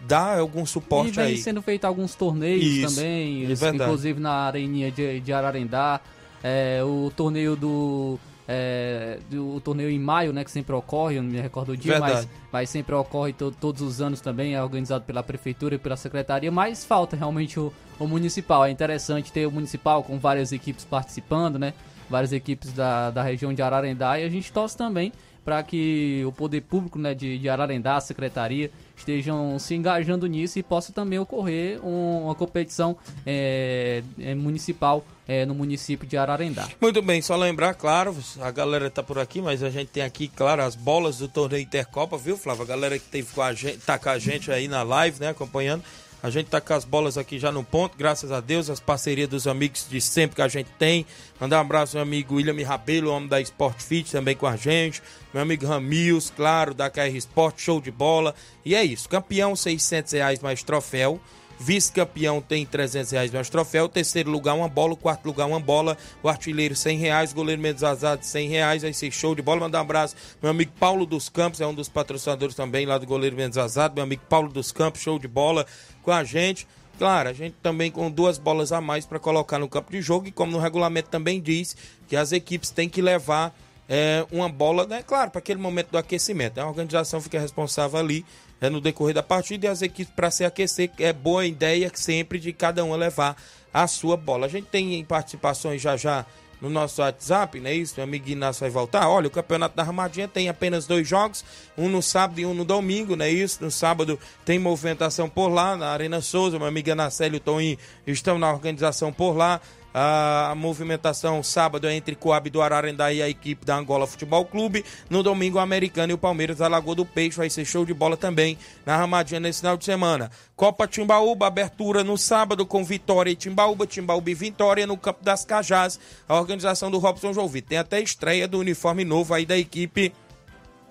dá algum suporte e vem aí. sendo feito alguns torneios Isso, também, é inclusive na areninha de, de Ararendá, é, o torneio do, é, do o torneio em maio, né, que sempre ocorre, eu não me recordo o dia, mas, mas sempre ocorre to, todos os anos também, é organizado pela prefeitura e pela secretaria, mas falta realmente o, o municipal. É interessante ter o municipal com várias equipes participando, né? Várias equipes da, da região de Ararendá e a gente torce também para que o poder público né, de, de Ararendá, a secretaria, estejam se engajando nisso e possa também ocorrer um, uma competição é, municipal é, no município de Ararendá. Muito bem, só lembrar, claro, a galera tá por aqui, mas a gente tem aqui, claro, as bolas do torneio Intercopa, viu, Flávio? A galera que teve com a gente, tá com a gente aí na live, né, acompanhando. A gente tá com as bolas aqui já no ponto, graças a Deus, as parcerias dos amigos de sempre que a gente tem. Mandar um abraço ao meu amigo William Rabelo, homem da Sport Fit, também com a gente. Meu amigo Ramils, claro, da KR Sport, show de bola. E é isso, campeão 600 reais mais troféu. Vice-campeão tem 300 reais mais troféu. Terceiro lugar, uma bola. Quarto lugar, uma bola. O artilheiro, 100 reais. Goleiro menos azado, 100 reais. Vai ser show de bola. Mandar um abraço. Meu amigo Paulo dos Campos, é um dos patrocinadores também lá do Goleiro menos azado. Meu amigo Paulo dos Campos, show de bola com a gente. Claro, a gente também com duas bolas a mais para colocar no campo de jogo. E como no regulamento também diz que as equipes têm que levar é, uma bola, né? Claro, para aquele momento do aquecimento. A organização fica responsável ali é, no decorrer da partida e as equipes para se aquecer. É boa ideia sempre de cada um levar a sua bola. A gente tem participações já já no nosso WhatsApp, né? Isso, meu amigo Inácio vai voltar. Olha, o Campeonato da Armadinha tem apenas dois jogos, um no sábado e um no domingo, né? Isso, no sábado tem movimentação por lá, na Arena Souza, meu amigo Anacélio e o Toninho estão na organização por lá. A movimentação sábado é entre Coab do Ararendá e a equipe da Angola Futebol Clube. No domingo, o Americano e o Palmeiras da Lagoa do Peixe. Vai ser show de bola também na Ramadinha nesse final de semana. Copa Timbaúba, abertura no sábado com Vitória e Timbaúba. Timbaúba e Vitória no Campo das Cajás. A organização do Robson João Vitor. Tem até estreia do uniforme novo aí da equipe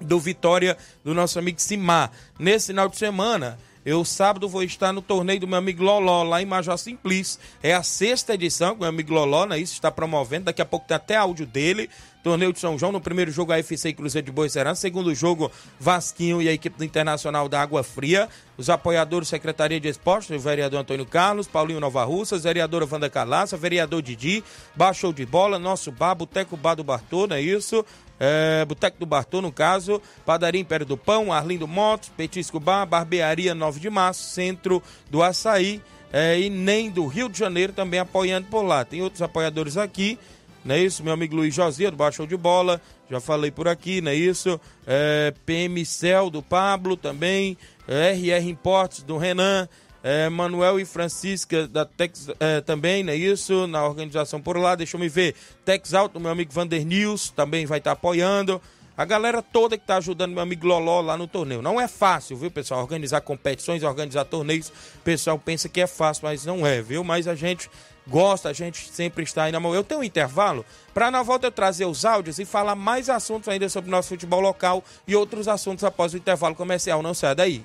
do Vitória do nosso amigo Simar. Nesse final de semana. Eu sábado vou estar no torneio do meu amigo Loló, lá em Major Simplício. É a sexta edição que o meu amigo Loló, né, isso está promovendo. Daqui a pouco tem até áudio dele. Torneio de São João, no primeiro jogo a FC Cruzeiro de Boicerã, segundo jogo Vasquinho e a equipe do Internacional da Água Fria, os apoiadores Secretaria de Esportes, o vereador Antônio Carlos, Paulinho Nova Russas, vereadora Wanda Calaça, vereador Didi, Baixou de Bola, Nosso Bar, Boteco Bar do Bartô, não é isso? É, Boteco do Bartô, no caso, Padaria Império do Pão, Arlindo Motos, Petisco Bar, Barbearia 9 de Março, Centro do Açaí é, e nem do Rio de Janeiro também apoiando por lá. Tem outros apoiadores aqui, não é isso? Meu amigo Luiz José, do Baixo de Bola, já falei por aqui, não é isso? É, PM Cel, do Pablo também, RR Importes, do Renan, é, Manuel e Francisca da Tex é, também, não é isso? Na organização por lá, deixa eu me ver. Tex Alto, meu amigo Vander News, também vai estar apoiando. A galera toda que está ajudando meu amigo Loló lá no torneio. Não é fácil, viu, pessoal? Organizar competições, organizar torneios. O pessoal pensa que é fácil, mas não é, viu? Mas a gente gosta, a gente sempre está aí na mão. Eu tenho um intervalo para na volta eu trazer os áudios e falar mais assuntos ainda sobre o nosso futebol local e outros assuntos após o intervalo comercial. Não sai daí.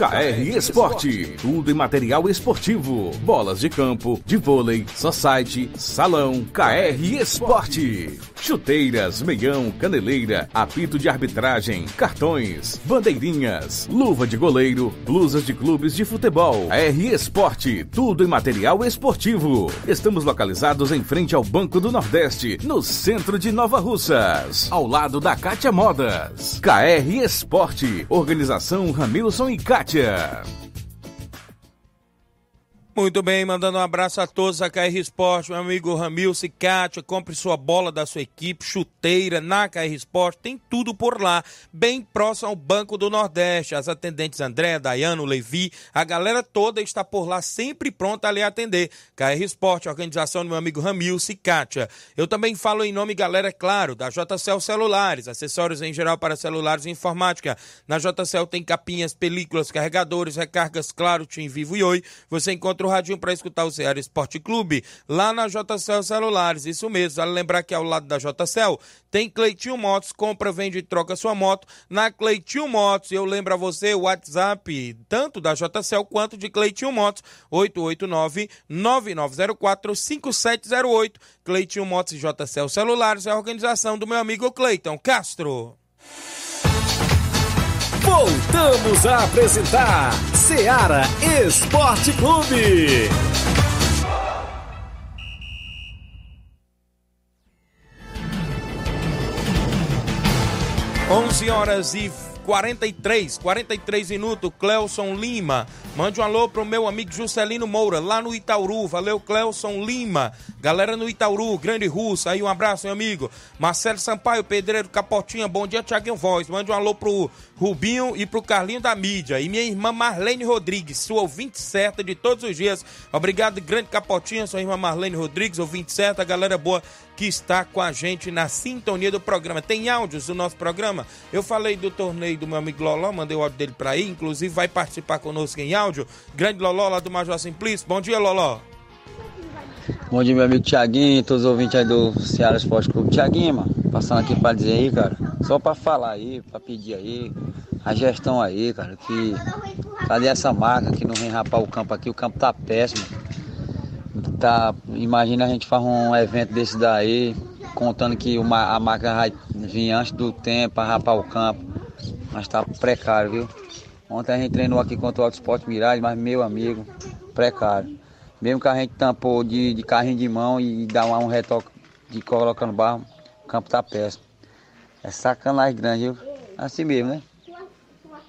KR Esporte, tudo em material esportivo, bolas de campo, de vôlei, society, salão, KR Esporte. Chuteiras, meião, caneleira, apito de arbitragem, cartões, bandeirinhas, luva de goleiro, blusas de clubes de futebol. KR Esporte, tudo em material esportivo. Estamos localizados em frente ao Banco do Nordeste, no centro de Nova Russas, ao lado da Cátia Modas. KR Esporte, organização Ramilson e Cátia. Kátia. Muito bem, mandando um abraço a todos a KR Esporte, meu amigo Ramil Cicatia, compre sua bola da sua equipe, chuteira na KR Esporte, tem tudo por lá, bem próximo ao Banco do Nordeste. As atendentes André, Dayano, Levi, a galera toda está por lá, sempre pronta a lhe atender. KR Esporte, organização do meu amigo Ramil Cicatia. Eu também falo em nome, galera, é claro, da JCL Celulares, acessórios em geral para celulares e informática. Na JCL tem capinhas, películas, carregadores, recargas, claro, Tim Vivo e Oi. Você encontra o radinho para escutar o Ceará Esporte Clube lá na JCL Celulares. Isso mesmo, vale lembrar que ao lado da JCL tem Cleitinho Motos, compra, vende e troca sua moto na Cleitinho Motos. Eu lembro a você o WhatsApp tanto da JCL quanto de Cleitinho Motos, 889-9904-5708. Cleitinho Motos e JCL Celulares é a organização do meu amigo Cleiton Castro. Voltamos a apresentar Seara Esporte Clube. 11 horas e 43, 43 minutos, Cleuson Lima. Mande um alô pro meu amigo Juscelino Moura, lá no Itauru. Valeu, Cleuson Lima. Galera no Itauru, Grande Russo, aí um abraço, meu amigo. Marcelo Sampaio, Pedreiro Capotinha, bom dia, Tiaguinho Voz. Mande um alô pro Rubinho e pro Carlinho da Mídia. E minha irmã Marlene Rodrigues, sua ouvinte certa de todos os dias. Obrigado, Grande Capotinha, sua irmã Marlene Rodrigues, ouvinte certa, galera boa que está com a gente na sintonia do programa. Tem áudios do nosso programa? Eu falei do torneio do meu amigo Loló, mandei o áudio dele para aí, inclusive vai participar conosco em áudio. Grande Loló lá do Major Simplício. Bom dia, Loló. Bom dia, meu amigo Tiaguinho, todos os ouvintes aí do Ceará Esporte Clube. Tiaguinho, mano, passando aqui para dizer aí, cara, só para falar aí, para pedir aí, a gestão aí, cara, que cadê essa marca que não vem rapar o campo aqui? O campo tá péssimo. Tá, imagina a gente faz um evento desse daí, contando que uma, a marca vai vir antes do tempo para rapar o campo. Mas tá precário, viu? Ontem a gente treinou aqui contra o Auto Esporte Mirage, mas meu amigo, precário. Mesmo que a gente tampou de, de carrinho de mão e dá um, retoque de colocando barro, o campo tá péssimo. É sacanagem grande, viu? Assim mesmo, né?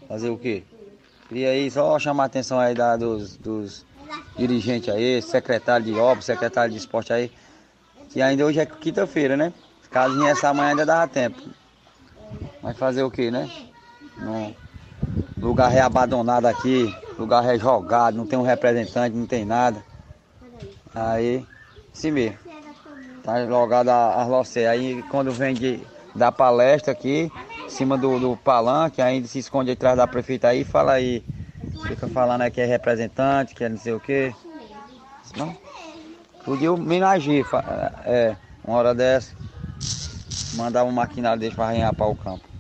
Fazer o quê? Queria aí só chamar a atenção aí da, dos, dos dirigentes aí, secretário de obras, secretário de esporte aí, Que ainda hoje é quinta-feira, né? Caso viesse amanhã ainda dava tempo. Mas fazer o que, né? Lugar reabandonado aqui, lugar rejogado, não tem um representante, não tem nada. Aí, sim mesmo. Tá logado a, a Aí quando vem de, da palestra aqui, em cima do, do palanque, ainda se esconde atrás da prefeita aí fala aí. Fica falando que é representante, que é não sei o quê. Não. Podia homenagear, é, uma hora dessa. Mandar um maquinário desse para para o campo.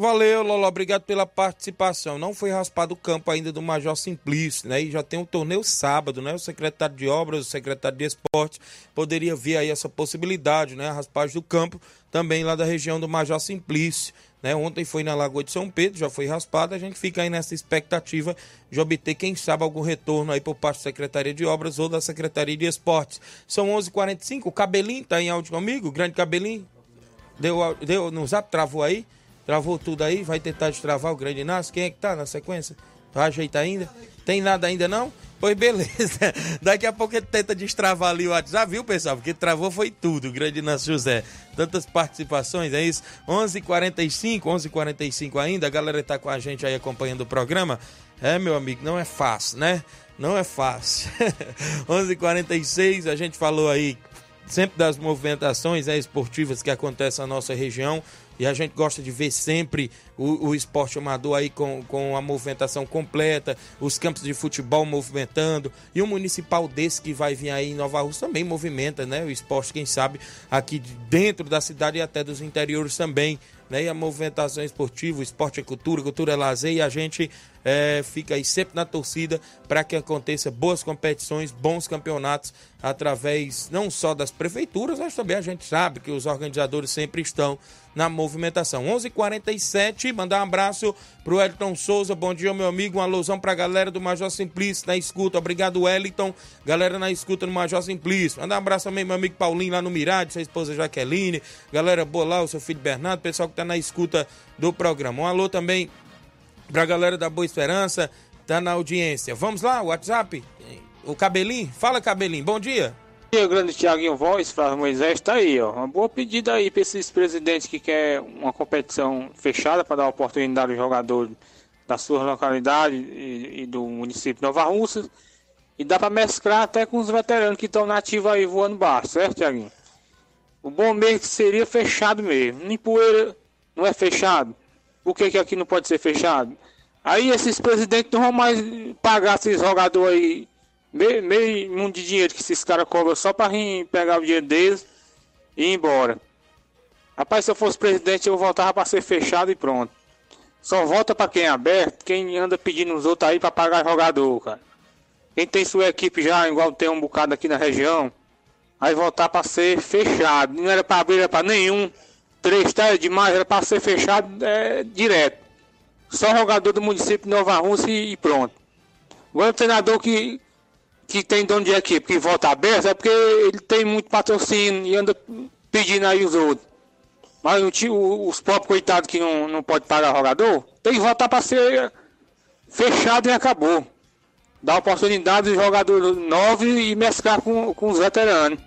Valeu, Lolo, obrigado pela participação. Não foi raspado o campo ainda do Major Simplício, né? E já tem um torneio sábado, né? O secretário de Obras, o secretário de Esportes poderia ver aí essa possibilidade, né? A raspagem do campo também lá da região do Major Simplício, né? Ontem foi na Lagoa de São Pedro, já foi raspado. A gente fica aí nessa expectativa de obter, quem sabe, algum retorno aí por parte da Secretaria de Obras ou da Secretaria de Esportes. São 11:45 h 45 o Cabelinho tá em áudio comigo, grande Cabelinho. Deu, deu no zap, travou aí? Travou tudo aí, vai tentar destravar o grande Inácio. Quem é que tá na sequência? Vai ajeitar ainda? Tem nada ainda não? Pois beleza. Daqui a pouco ele tenta destravar ali o WhatsApp, viu, pessoal? Porque travou foi tudo, o grande Inácio José. Tantas participações, é isso? 11:45, h 45 11 45 ainda. A galera tá com a gente aí acompanhando o programa. É, meu amigo, não é fácil, né? Não é fácil. 11:46 h 46 a gente falou aí sempre das movimentações né, esportivas que acontecem na nossa região e a gente gosta de ver sempre o, o, esporte amador aí com, com a movimentação completa, os campos de futebol movimentando, e o municipal desse que vai vir aí em Nova Rússia também movimenta, né? O esporte, quem sabe, aqui dentro da cidade e até dos interiores também né? E a movimentação esportiva, o esporte é cultura, cultura é lazer, e a gente é, fica aí sempre na torcida para que aconteça boas competições, bons campeonatos, através não só das prefeituras, mas também a gente sabe que os organizadores sempre estão na movimentação. 11:47 h 47 mandar um abraço pro Wellington Souza, bom dia meu amigo, uma alusão pra galera do Major Simplício na escuta, obrigado Wellington, galera na escuta no Major Simplício, mandar um abraço também meu amigo Paulinho lá no Mirade, sua esposa Jaqueline, galera boa lá, o seu filho Bernardo, pessoal que tá na escuta do programa. Um alô também pra galera da Boa Esperança, tá na audiência. Vamos lá, WhatsApp, o Cabelinho, fala Cabelinho, bom dia dia, grande Tiaguinho Voz, Flávio Moisés, tá aí, ó. Uma boa pedida aí para esses presidentes que quer uma competição fechada para dar oportunidade ao jogador da sua localidade e, e, do município de Nova Russa. E dá para mesclar até com os veteranos que estão nativos aí voando baixo, certo, Tiaguinho? O bom mesmo seria fechado mesmo. Nem poeira não é fechado. Por que, que aqui não pode ser fechado? Aí esses presidentes não vão mais pagar esses jogadores aí meio, meio mundo de dinheiro que esses caras cobram só pra pegar o dinheiro deles e ir embora. Rapaz, se eu fosse presidente, eu voltava pra ser fechado e pronto. Só volta pra quem é aberto, quem anda pedindo os outros aí pra pagar jogador, cara. Quem tem sua equipe já, igual tem um bocado aqui na região, aí voltar pra ser fechado. Não era pra abrir, era pra nenhum. Três tá demais, era pra ser fechado é, direto. Só jogador do município de Nova Rússia e, pronto. O treinador que que tem dono de equipe que volta aberto é porque ele tem muito patrocínio e anda pedindo aí os outros. Mas o os próprios coitados que não, não pode pagar jogador, tem que voltar para ser fechado e acabou. Dá oportunidade de jogador novo e mesclar com, com os veteranos.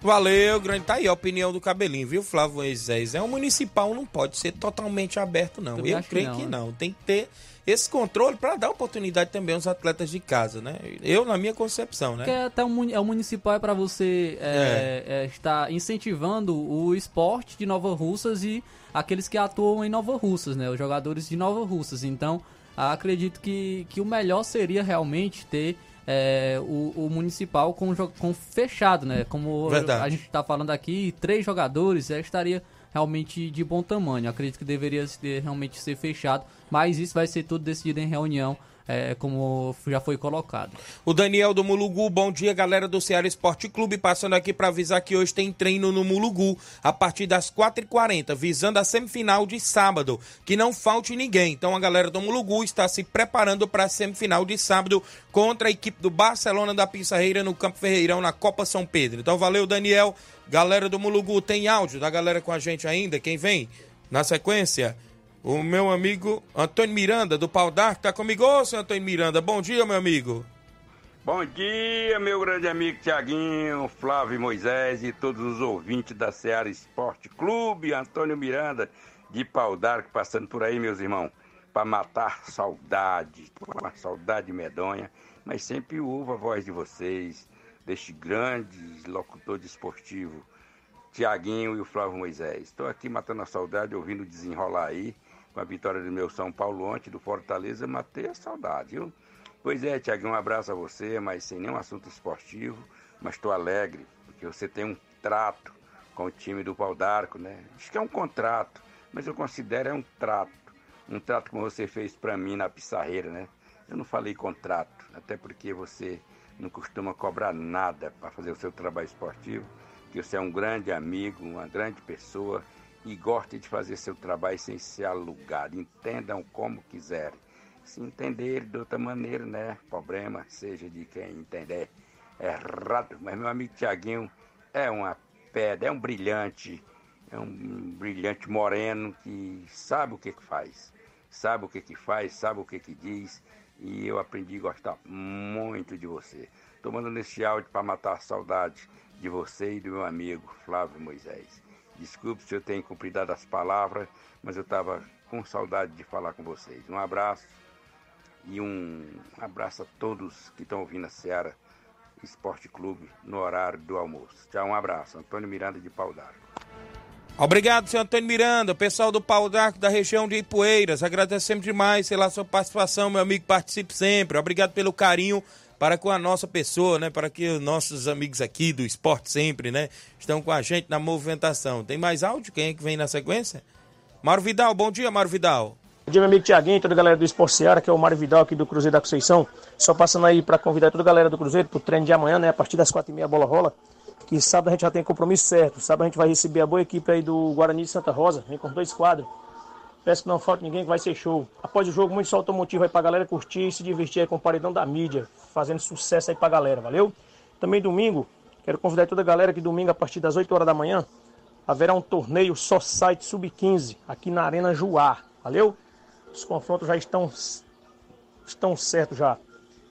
Valeu, grande. Tá aí a opinião do cabelinho, viu, Flávio Moisés? É um municipal, não pode ser totalmente aberto, não. Eu, Eu creio que não. que não. Tem que ter esse controle para dar oportunidade também aos atletas de casa, né? Eu, na minha concepção, né? Porque até o, é o municipal é para você é, é. É, estar incentivando o esporte de Nova Russas e aqueles que atuam em Nova Russas, né? Os jogadores de Nova Russas. Então, acredito que, que o melhor seria realmente ter é, o, o, municipal com, com fechado, né? Como Verdade. a gente está falando aqui, três jogadores, é, estaria realmente de bom tamanho. Acredito que deveria ser, realmente ser fechado, mas isso vai ser tudo decidido em reunião é, como já foi colocado. O Daniel do Mulugu, bom dia, galera do Ceará Esporte Clube, passando aqui para avisar que hoje tem treino no Mulugu a partir das 4h40, visando a semifinal de sábado. Que não falte ninguém. Então a galera do Mulugu está se preparando para a semifinal de sábado contra a equipe do Barcelona da Pissarreira no Campo Ferreirão, na Copa São Pedro. Então valeu, Daniel. Galera do Mulugu, tem áudio da galera com a gente ainda? Quem vem? Na sequência, o meu amigo Antônio Miranda, do Pau D'Arco, tá comigo. Ô, seu Antônio Miranda, bom dia, meu amigo. Bom dia, meu grande amigo Tiaguinho, Flávio Moisés e todos os ouvintes da Seara Esporte Clube, Antônio Miranda de Pau d'Arco passando por aí, meus irmãos, para matar saudade, uma saudade medonha, mas sempre ouvo a voz de vocês, deste grande locutor desportivo, Tiaguinho e o Flávio Moisés. Estou aqui matando a saudade, ouvindo desenrolar aí, com a vitória do meu São Paulo ontem, do Fortaleza, matei a saudade, viu? Pois é, Tiago, um abraço a você, mas sem nenhum assunto esportivo, mas estou alegre, porque você tem um trato com o time do Pau d'Arco, né? Acho que é um contrato, mas eu considero é um trato. Um trato como você fez para mim na Pissarreira, né? Eu não falei contrato, até porque você não costuma cobrar nada para fazer o seu trabalho esportivo, que você é um grande amigo, uma grande pessoa e gosta de fazer seu trabalho sem ser alugado. Entendam como quiserem se entender de outra maneira, né? Problema seja de quem entender errado. Mas meu amigo Tiaguinho é uma pedra, é um brilhante, é um brilhante moreno que sabe o que, que faz, sabe o que, que faz, sabe o que, que diz. E eu aprendi a gostar muito de você. Estou mandando esse áudio para matar a saudade de você e do meu amigo Flávio Moisés. Desculpe se eu tenho cumprido as palavras, mas eu estava com saudade de falar com vocês. Um abraço e um abraço a todos que estão ouvindo a Seara Esporte Clube no horário do almoço. Tchau, um abraço. Antônio Miranda de Pau d'Arco. Obrigado, senhor Antônio Miranda, pessoal do Pau d'Arco da região de Ipueiras. Agradecemos demais pela sua participação, meu amigo. Participe sempre. Obrigado pelo carinho para com a nossa pessoa, né? Para que os nossos amigos aqui do esporte sempre, né? Estão com a gente na movimentação. Tem mais áudio? Quem é que vem na sequência? Mauro Vidal, bom dia, Mauro Vidal. Bom dia, meu amigo Tiaguinho, toda a galera do Esporte Seara, que é o Mário Vidal aqui do Cruzeiro da Conceição. Só passando aí para convidar toda a galera do Cruzeiro pro treino de amanhã, né? A partir das quatro e meia bola rola. Que sábado a gente já tem compromisso certo. Sábado a gente vai receber a boa equipe aí do Guarani de Santa Rosa. Vem com dois quadros. Peço que não falte ninguém que vai ser show. Após o jogo, muito só automotivo aí pra galera curtir e se divertir aí com o paredão da mídia. Fazendo sucesso aí pra galera, valeu? Também domingo, quero convidar toda a galera que domingo, a partir das 8 horas da manhã, haverá um torneio só site sub-15 aqui na Arena Juá. Valeu? Os confrontos já estão, estão certos já.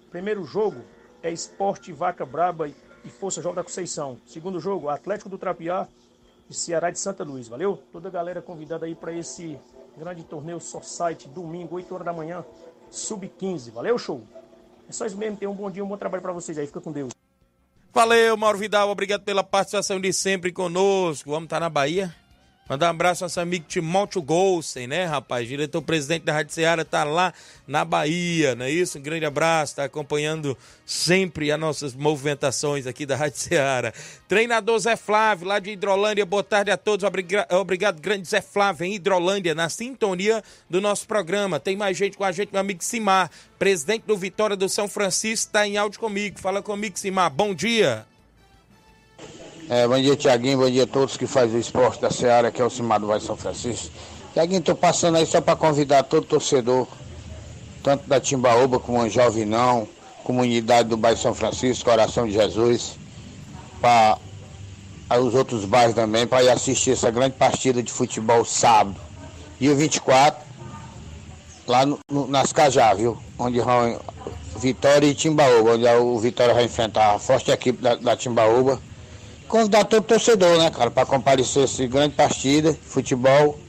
Primeiro jogo é Esporte Vaca Braba e Força Jovem da Conceição. Segundo jogo, Atlético do Trapiá e Ceará de Santa Luz. Valeu? Toda a galera convidada aí para esse grande torneio Society, domingo, 8 horas da manhã, sub-15. Valeu, show? É só isso mesmo. Tenham um bom dia, um bom trabalho para vocês aí. Fica com Deus. Valeu, Mauro Vidal. Obrigado pela participação de sempre conosco. Vamos estar tá na Bahia? Mandar um abraço ao nosso amigo Timóteo Golsen, né, rapaz? Diretor-presidente da Rádio Ceará tá lá na Bahia, não é isso? Um grande abraço, tá acompanhando sempre as nossas movimentações aqui da Rádio Ceará. Treinador Zé Flávio, lá de Hidrolândia, boa tarde a todos. Obrigado, obrigado grande Zé Flávio, em Hidrolândia, na sintonia do nosso programa. Tem mais gente com a gente, meu amigo Simar, presidente do Vitória do São Francisco, tá em áudio comigo. Fala comigo, Simar. Bom dia. É, bom dia, Tiaguinho. Bom dia a todos que fazem o esporte da Seara, que é o Cimar do Vale São Francisco. Tiaguinho, estou passando aí só para convidar todo torcedor, tanto da Timbaúba como o Jovinão, comunidade do bairro São Francisco, Coração de Jesus, para os outros bairros também, para ir assistir essa grande partida de futebol sábado, dia 24, lá no, no, nas Cajá, viu? Onde vão Vitória e Timbaúba, onde o Vitória vai enfrentar a forte equipe da, da Timbaúba convidar todo torcedor, né, cara, para comparecer esse grande partida, futebol.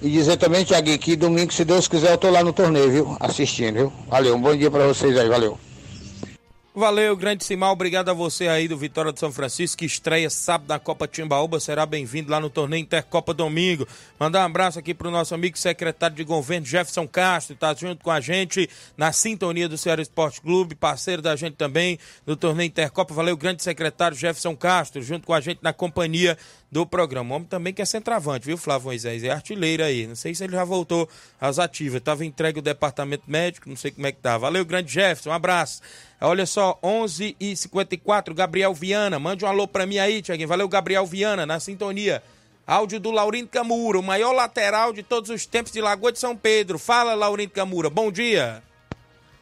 E dizer também, Tiaguinho, que domingo, se Deus quiser, eu tô lá no torneio, viu? Assistindo, viu? Valeu, um bom dia para vocês aí, valeu. Valeu, grande Simal. Obrigado a você aí do Vitória de São Francisco, que estreia sábado na Copa Timbaúba. Será bem-vindo lá no torneio Intercopa domingo. Mandar um abraço aqui pro nosso amigo secretário de governo, Jefferson Castro, tá junto com a gente na sintonia do Ceará Esporte Clube, parceiro da gente também no torneio Intercopa. Valeu, grande secretário Jefferson Castro, junto com a gente na companhia do programa. O homem também que é centroavante, viu, Flávio Moisés? É artilheiro aí. Não sei se ele já voltou às ativas. Tava entregue o departamento médico, não sei como é que tá. Valeu, grande Jefferson. Um abraço. Olha só, 11 e 54 Gabriel Viana. Mande um alô pra mim aí, Tiaguinho. Valeu, Gabriel Viana, na sintonia. Áudio do Laurindo Camura, o maior lateral de todos os tempos de Lagoa de São Pedro. Fala, Laurindo Camura. Bom dia.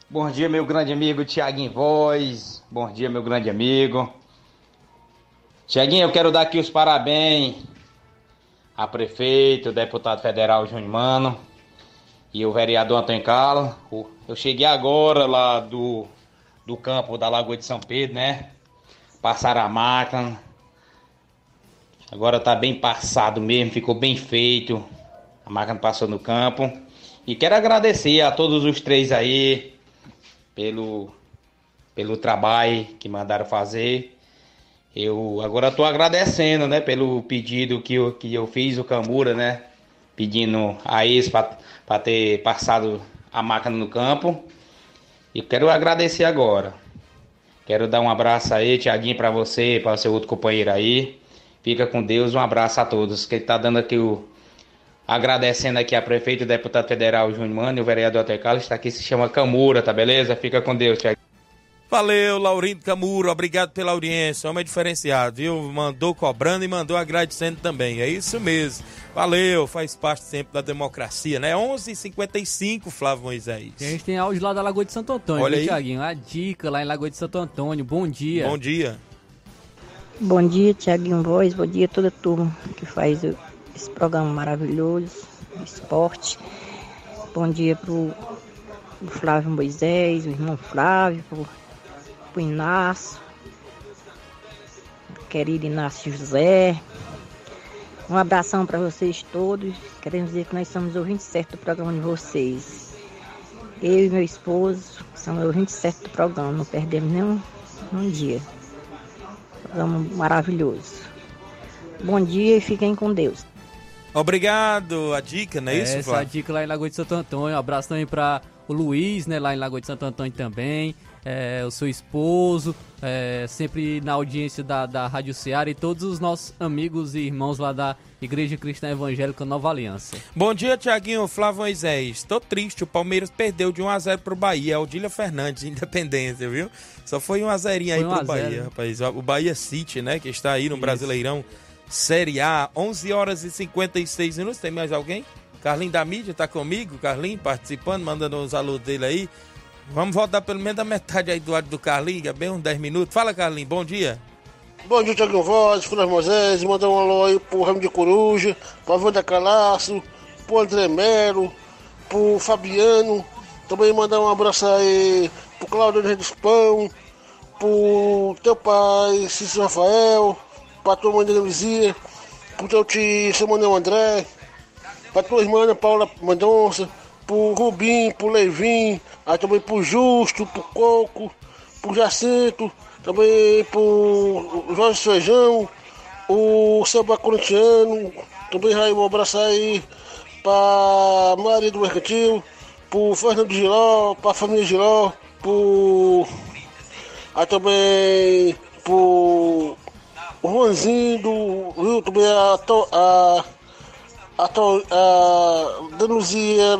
Bom dia, meu grande amigo Tiaguinho Voz. Bom dia, meu grande amigo. Tiaguinho, eu quero dar aqui os parabéns a prefeito, deputado federal Júnior Mano e o vereador Antônio Carlos. Eu cheguei agora lá do do campo da Lagoa de São Pedro, né? Passaram a máquina. Agora tá bem passado mesmo, ficou bem feito. A máquina passou no campo. E quero agradecer a todos os três aí pelo, pelo trabalho que mandaram fazer. Eu agora estou agradecendo, né, pelo pedido que eu, que eu fiz, o Camura, né, pedindo a ex para ter passado a máquina no campo. E quero agradecer agora. Quero dar um abraço aí, Tiaguinho, para você, para seu outro companheiro aí. Fica com Deus, um abraço a todos. Que está dando aqui o. Agradecendo aqui a prefeito deputado federal Júnior Mano e o vereador Até Carlos, está aqui, se chama Camura, tá beleza? Fica com Deus, Tiaguinho. Valeu, Laurindo Camuro, obrigado pela audiência, homem diferenciado, viu? Mandou cobrando e mandou agradecendo também, é isso mesmo. Valeu, faz parte sempre da democracia, né? 11:55 h 55 Flávio Moisés. E a gente tem áudio lá da Lagoa de Santo Antônio, Olha aí. Tiaguinho? A dica lá em Lagoa de Santo Antônio, bom dia. Bom dia. Bom dia, Tiaguinho Voz, bom dia a toda a turma que faz esse programa maravilhoso, esporte. Bom dia pro, pro Flávio Moisés, o irmão Flávio, pro, pro Inácio, querido Inácio José. Um abração para vocês todos. Queremos dizer que nós somos ouvintes certos do programa de vocês. Eu e meu esposo somos ouvintes certos do programa, não perdemos nenhum um dia. Programa maravilhoso. Bom dia e fiquem com Deus. Obrigado, a dica, não é, isso, Essa Flávio? dica lá em Lagoa de Santo Antônio. Um abraço também para o Luiz, né, lá em Lagoa de Santo Antônio também. É, o seu esposo, é, sempre na audiência da, da Rádio Ceará e todos os nossos amigos e irmãos lá da Igreja Cristã Evangélica Nova Aliança. Bom dia, Tiaguinho, Flávio Moisés. Tô triste, o Palmeiras perdeu de 1x0 pro Bahia. É o Dília Fernandes, Independência, viu? Só foi 1x0 aí Foi pro 1 a 0, Bahia, né? rapaz. O Bahia City, né, que está aí no Isso. Brasileirão Série A, 11 horas e 56 minutos. Tem mais alguém? Carlinho da mídia tá comigo, Carlinho participando, mandando uns alô dele aí. Vamos voltar pelo menos da metade aí do lado do Carlinho, que é bem uns 10 minutos. Fala, Carlinho, bom dia. Bom dia, Tiago Voz, Flávio Moisés, mandar um alô aí pro Ramo de Coruja, pro Wanda Calaço, pro André Melo, pro Fabiano, também mandar um abraço aí pro Claudio Rei dos Pão, pro teu pai, Cícero Rafael, pra tua mãe Dona Luzia, pro teu tio Samuel André, pra tua irmã Paula Mendonça, pro Rubim, pro Levin, aí também pro Justo, pro Coco, pro Jacinto, também pro Jorge Feijão, o Samba Corintiano, também aí um abraço aí pra Maria do Mercantil, pro Fernando Giló, pra família Giló, pro. Aí também pro Juanzinho do Rio, também a, To- a a, to, a Danuzia,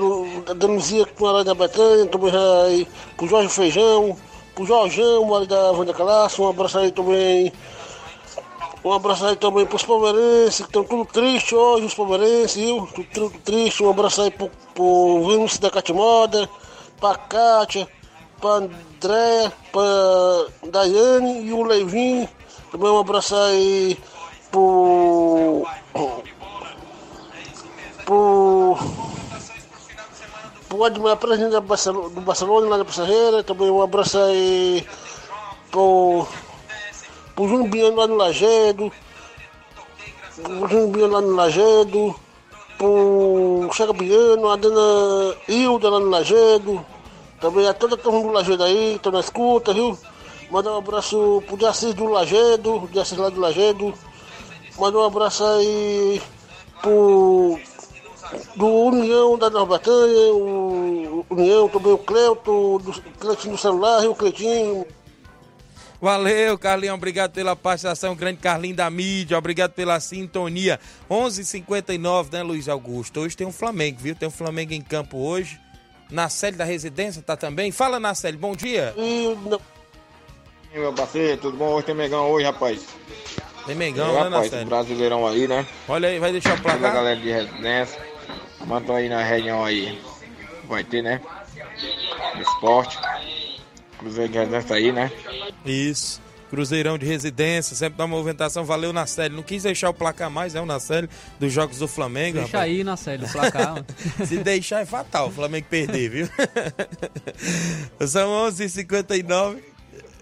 a Danuzia que mora na Betânia, também aí pro Jorge Feijão, pro Jorgão, mora da Vanda Calaço, um abraço aí também. Um abraço aí também pros palmeirenses, que estão tudo triste hoje, os palmeirenses, viu? Tudo, tudo triste. Um abraço aí pro, pro Vinicius da Catimoda, pra Kátia, pra Andréia, pra Daiane e o Leivin. Também um abraço aí pro pro, presidente da Barcelona, do Barcelona, lá da Pissarreira, também um abraço aí pro, pro Júnior Biano lá no Lagedo, pro Júnior Biano lá no Lagedo, pro Chega Biano, a dona Hilda lá no Lagedo, também a toda a turma do Lagedo aí, estão na escuta, viu? Mandar um abraço pro Diacis do Lagedo, Diacis lá do Lagedo, mandar um abraço aí pro do União da Nova Betânia, o União, também o Cleuto, do Cleitinho do celular, o Cleitinho. Valeu, Carlinhos, obrigado pela participação, grande Carlinho da mídia, obrigado pela sintonia. 11:59, né, Luiz Augusto? Hoje tem um Flamengo, viu? Tem um Flamengo em campo hoje. Na série da residência tá também? Fala, Nacelle, bom dia. E E meu parceiro, tudo bom? Hoje tem Megão hoje, rapaz. Tem Megão, É, né, rapaz, Nacelle? Brasileirão aí, né? Olha aí, vai deixar o Toda a placar? galera de residência. Mandou aí na reunião aí. Vai ter, né? Esporte. Cruzeiro de residência aí, né? Isso. Cruzeirão de residência, sempre dá movimentação. Valeu, Nacelle. Não quis deixar o placar mais, é o Nacelle dos Jogos do Flamengo. Deixa rapaz. aí, Nacelle, o placar. Se deixar é fatal o Flamengo perder, viu? São 11h59.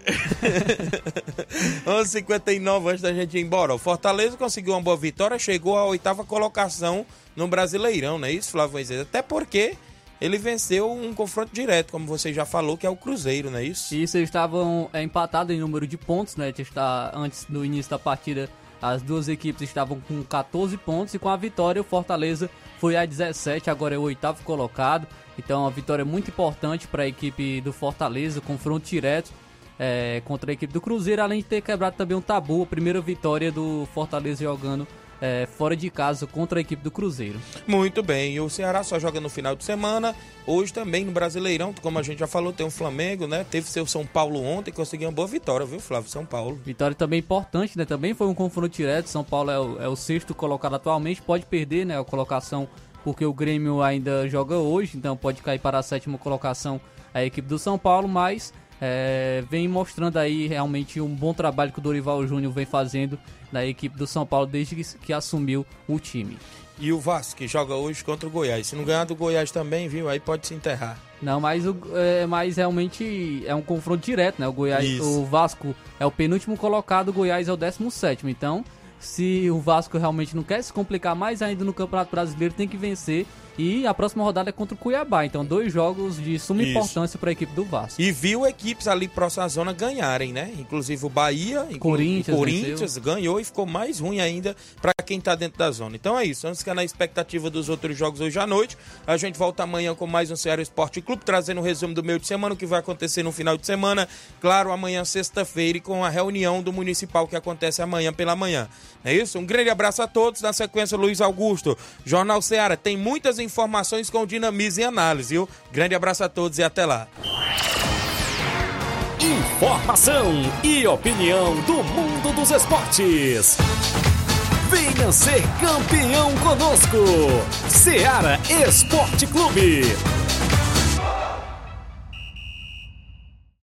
11:59 antes da gente ir embora. O Fortaleza conseguiu uma boa vitória, chegou à oitava colocação no Brasileirão, não é isso, Flávio? Até porque ele venceu um confronto direto, como você já falou, que é o Cruzeiro, não é isso? Isso, eles estavam é, empatados em número de pontos, né? Está, antes do início da partida, as duas equipes estavam com 14 pontos e com a vitória o Fortaleza foi a 17, agora é o oitavo colocado. Então, uma vitória muito importante para a equipe do Fortaleza, confronto direto é, contra a equipe do Cruzeiro, além de ter quebrado também um tabu, a primeira vitória do Fortaleza jogando é, fora de casa contra a equipe do Cruzeiro. Muito bem, e o Ceará só joga no final de semana. Hoje também no Brasileirão, como a gente já falou, tem o Flamengo, né? Teve seu São Paulo ontem, conseguiu uma boa vitória, viu, Flávio? São Paulo. Vitória também importante, né? Também foi um confronto direto. São Paulo é o, é o sexto colocado atualmente, pode perder, né? A colocação porque o Grêmio ainda joga hoje, então pode cair para a sétima colocação a equipe do São Paulo, mas é, vem mostrando aí realmente um bom trabalho que o Dorival Júnior vem fazendo na equipe do São Paulo desde que, que assumiu o time. E o Vasco, que joga hoje contra o Goiás. Se não ganhar do Goiás também, viu? Aí pode se enterrar. Não, mas, o, é, mas realmente é um confronto direto, né? O, Goiás, o Vasco é o penúltimo colocado, o Goiás é o 17. Então, se o Vasco realmente não quer se complicar mais ainda no Campeonato Brasileiro, tem que vencer e a próxima rodada é contra o Cuiabá. Então, dois jogos de suma Isso. importância para a equipe do Vasco. E viu equipes ali próxima à zona ganharem, né? Inclusive o Bahia, Corinthians, Corinthians ganhou e ficou mais ruim ainda para quem está dentro da zona. Então é isso. Vamos ficar na expectativa dos outros jogos hoje à noite. A gente volta amanhã com mais um Ceará Esporte Clube, trazendo um resumo do meio de semana, o que vai acontecer no final de semana. Claro, amanhã, sexta-feira, e com a reunião do Municipal que acontece amanhã pela manhã. É isso? Um grande abraço a todos. Na sequência, Luiz Augusto. Jornal Ceará tem muitas informações com dinamismo e análise, viu? Grande abraço a todos e até lá. Informação e opinião do mundo dos esportes. Venha ser campeão conosco. Ceará Esporte Clube.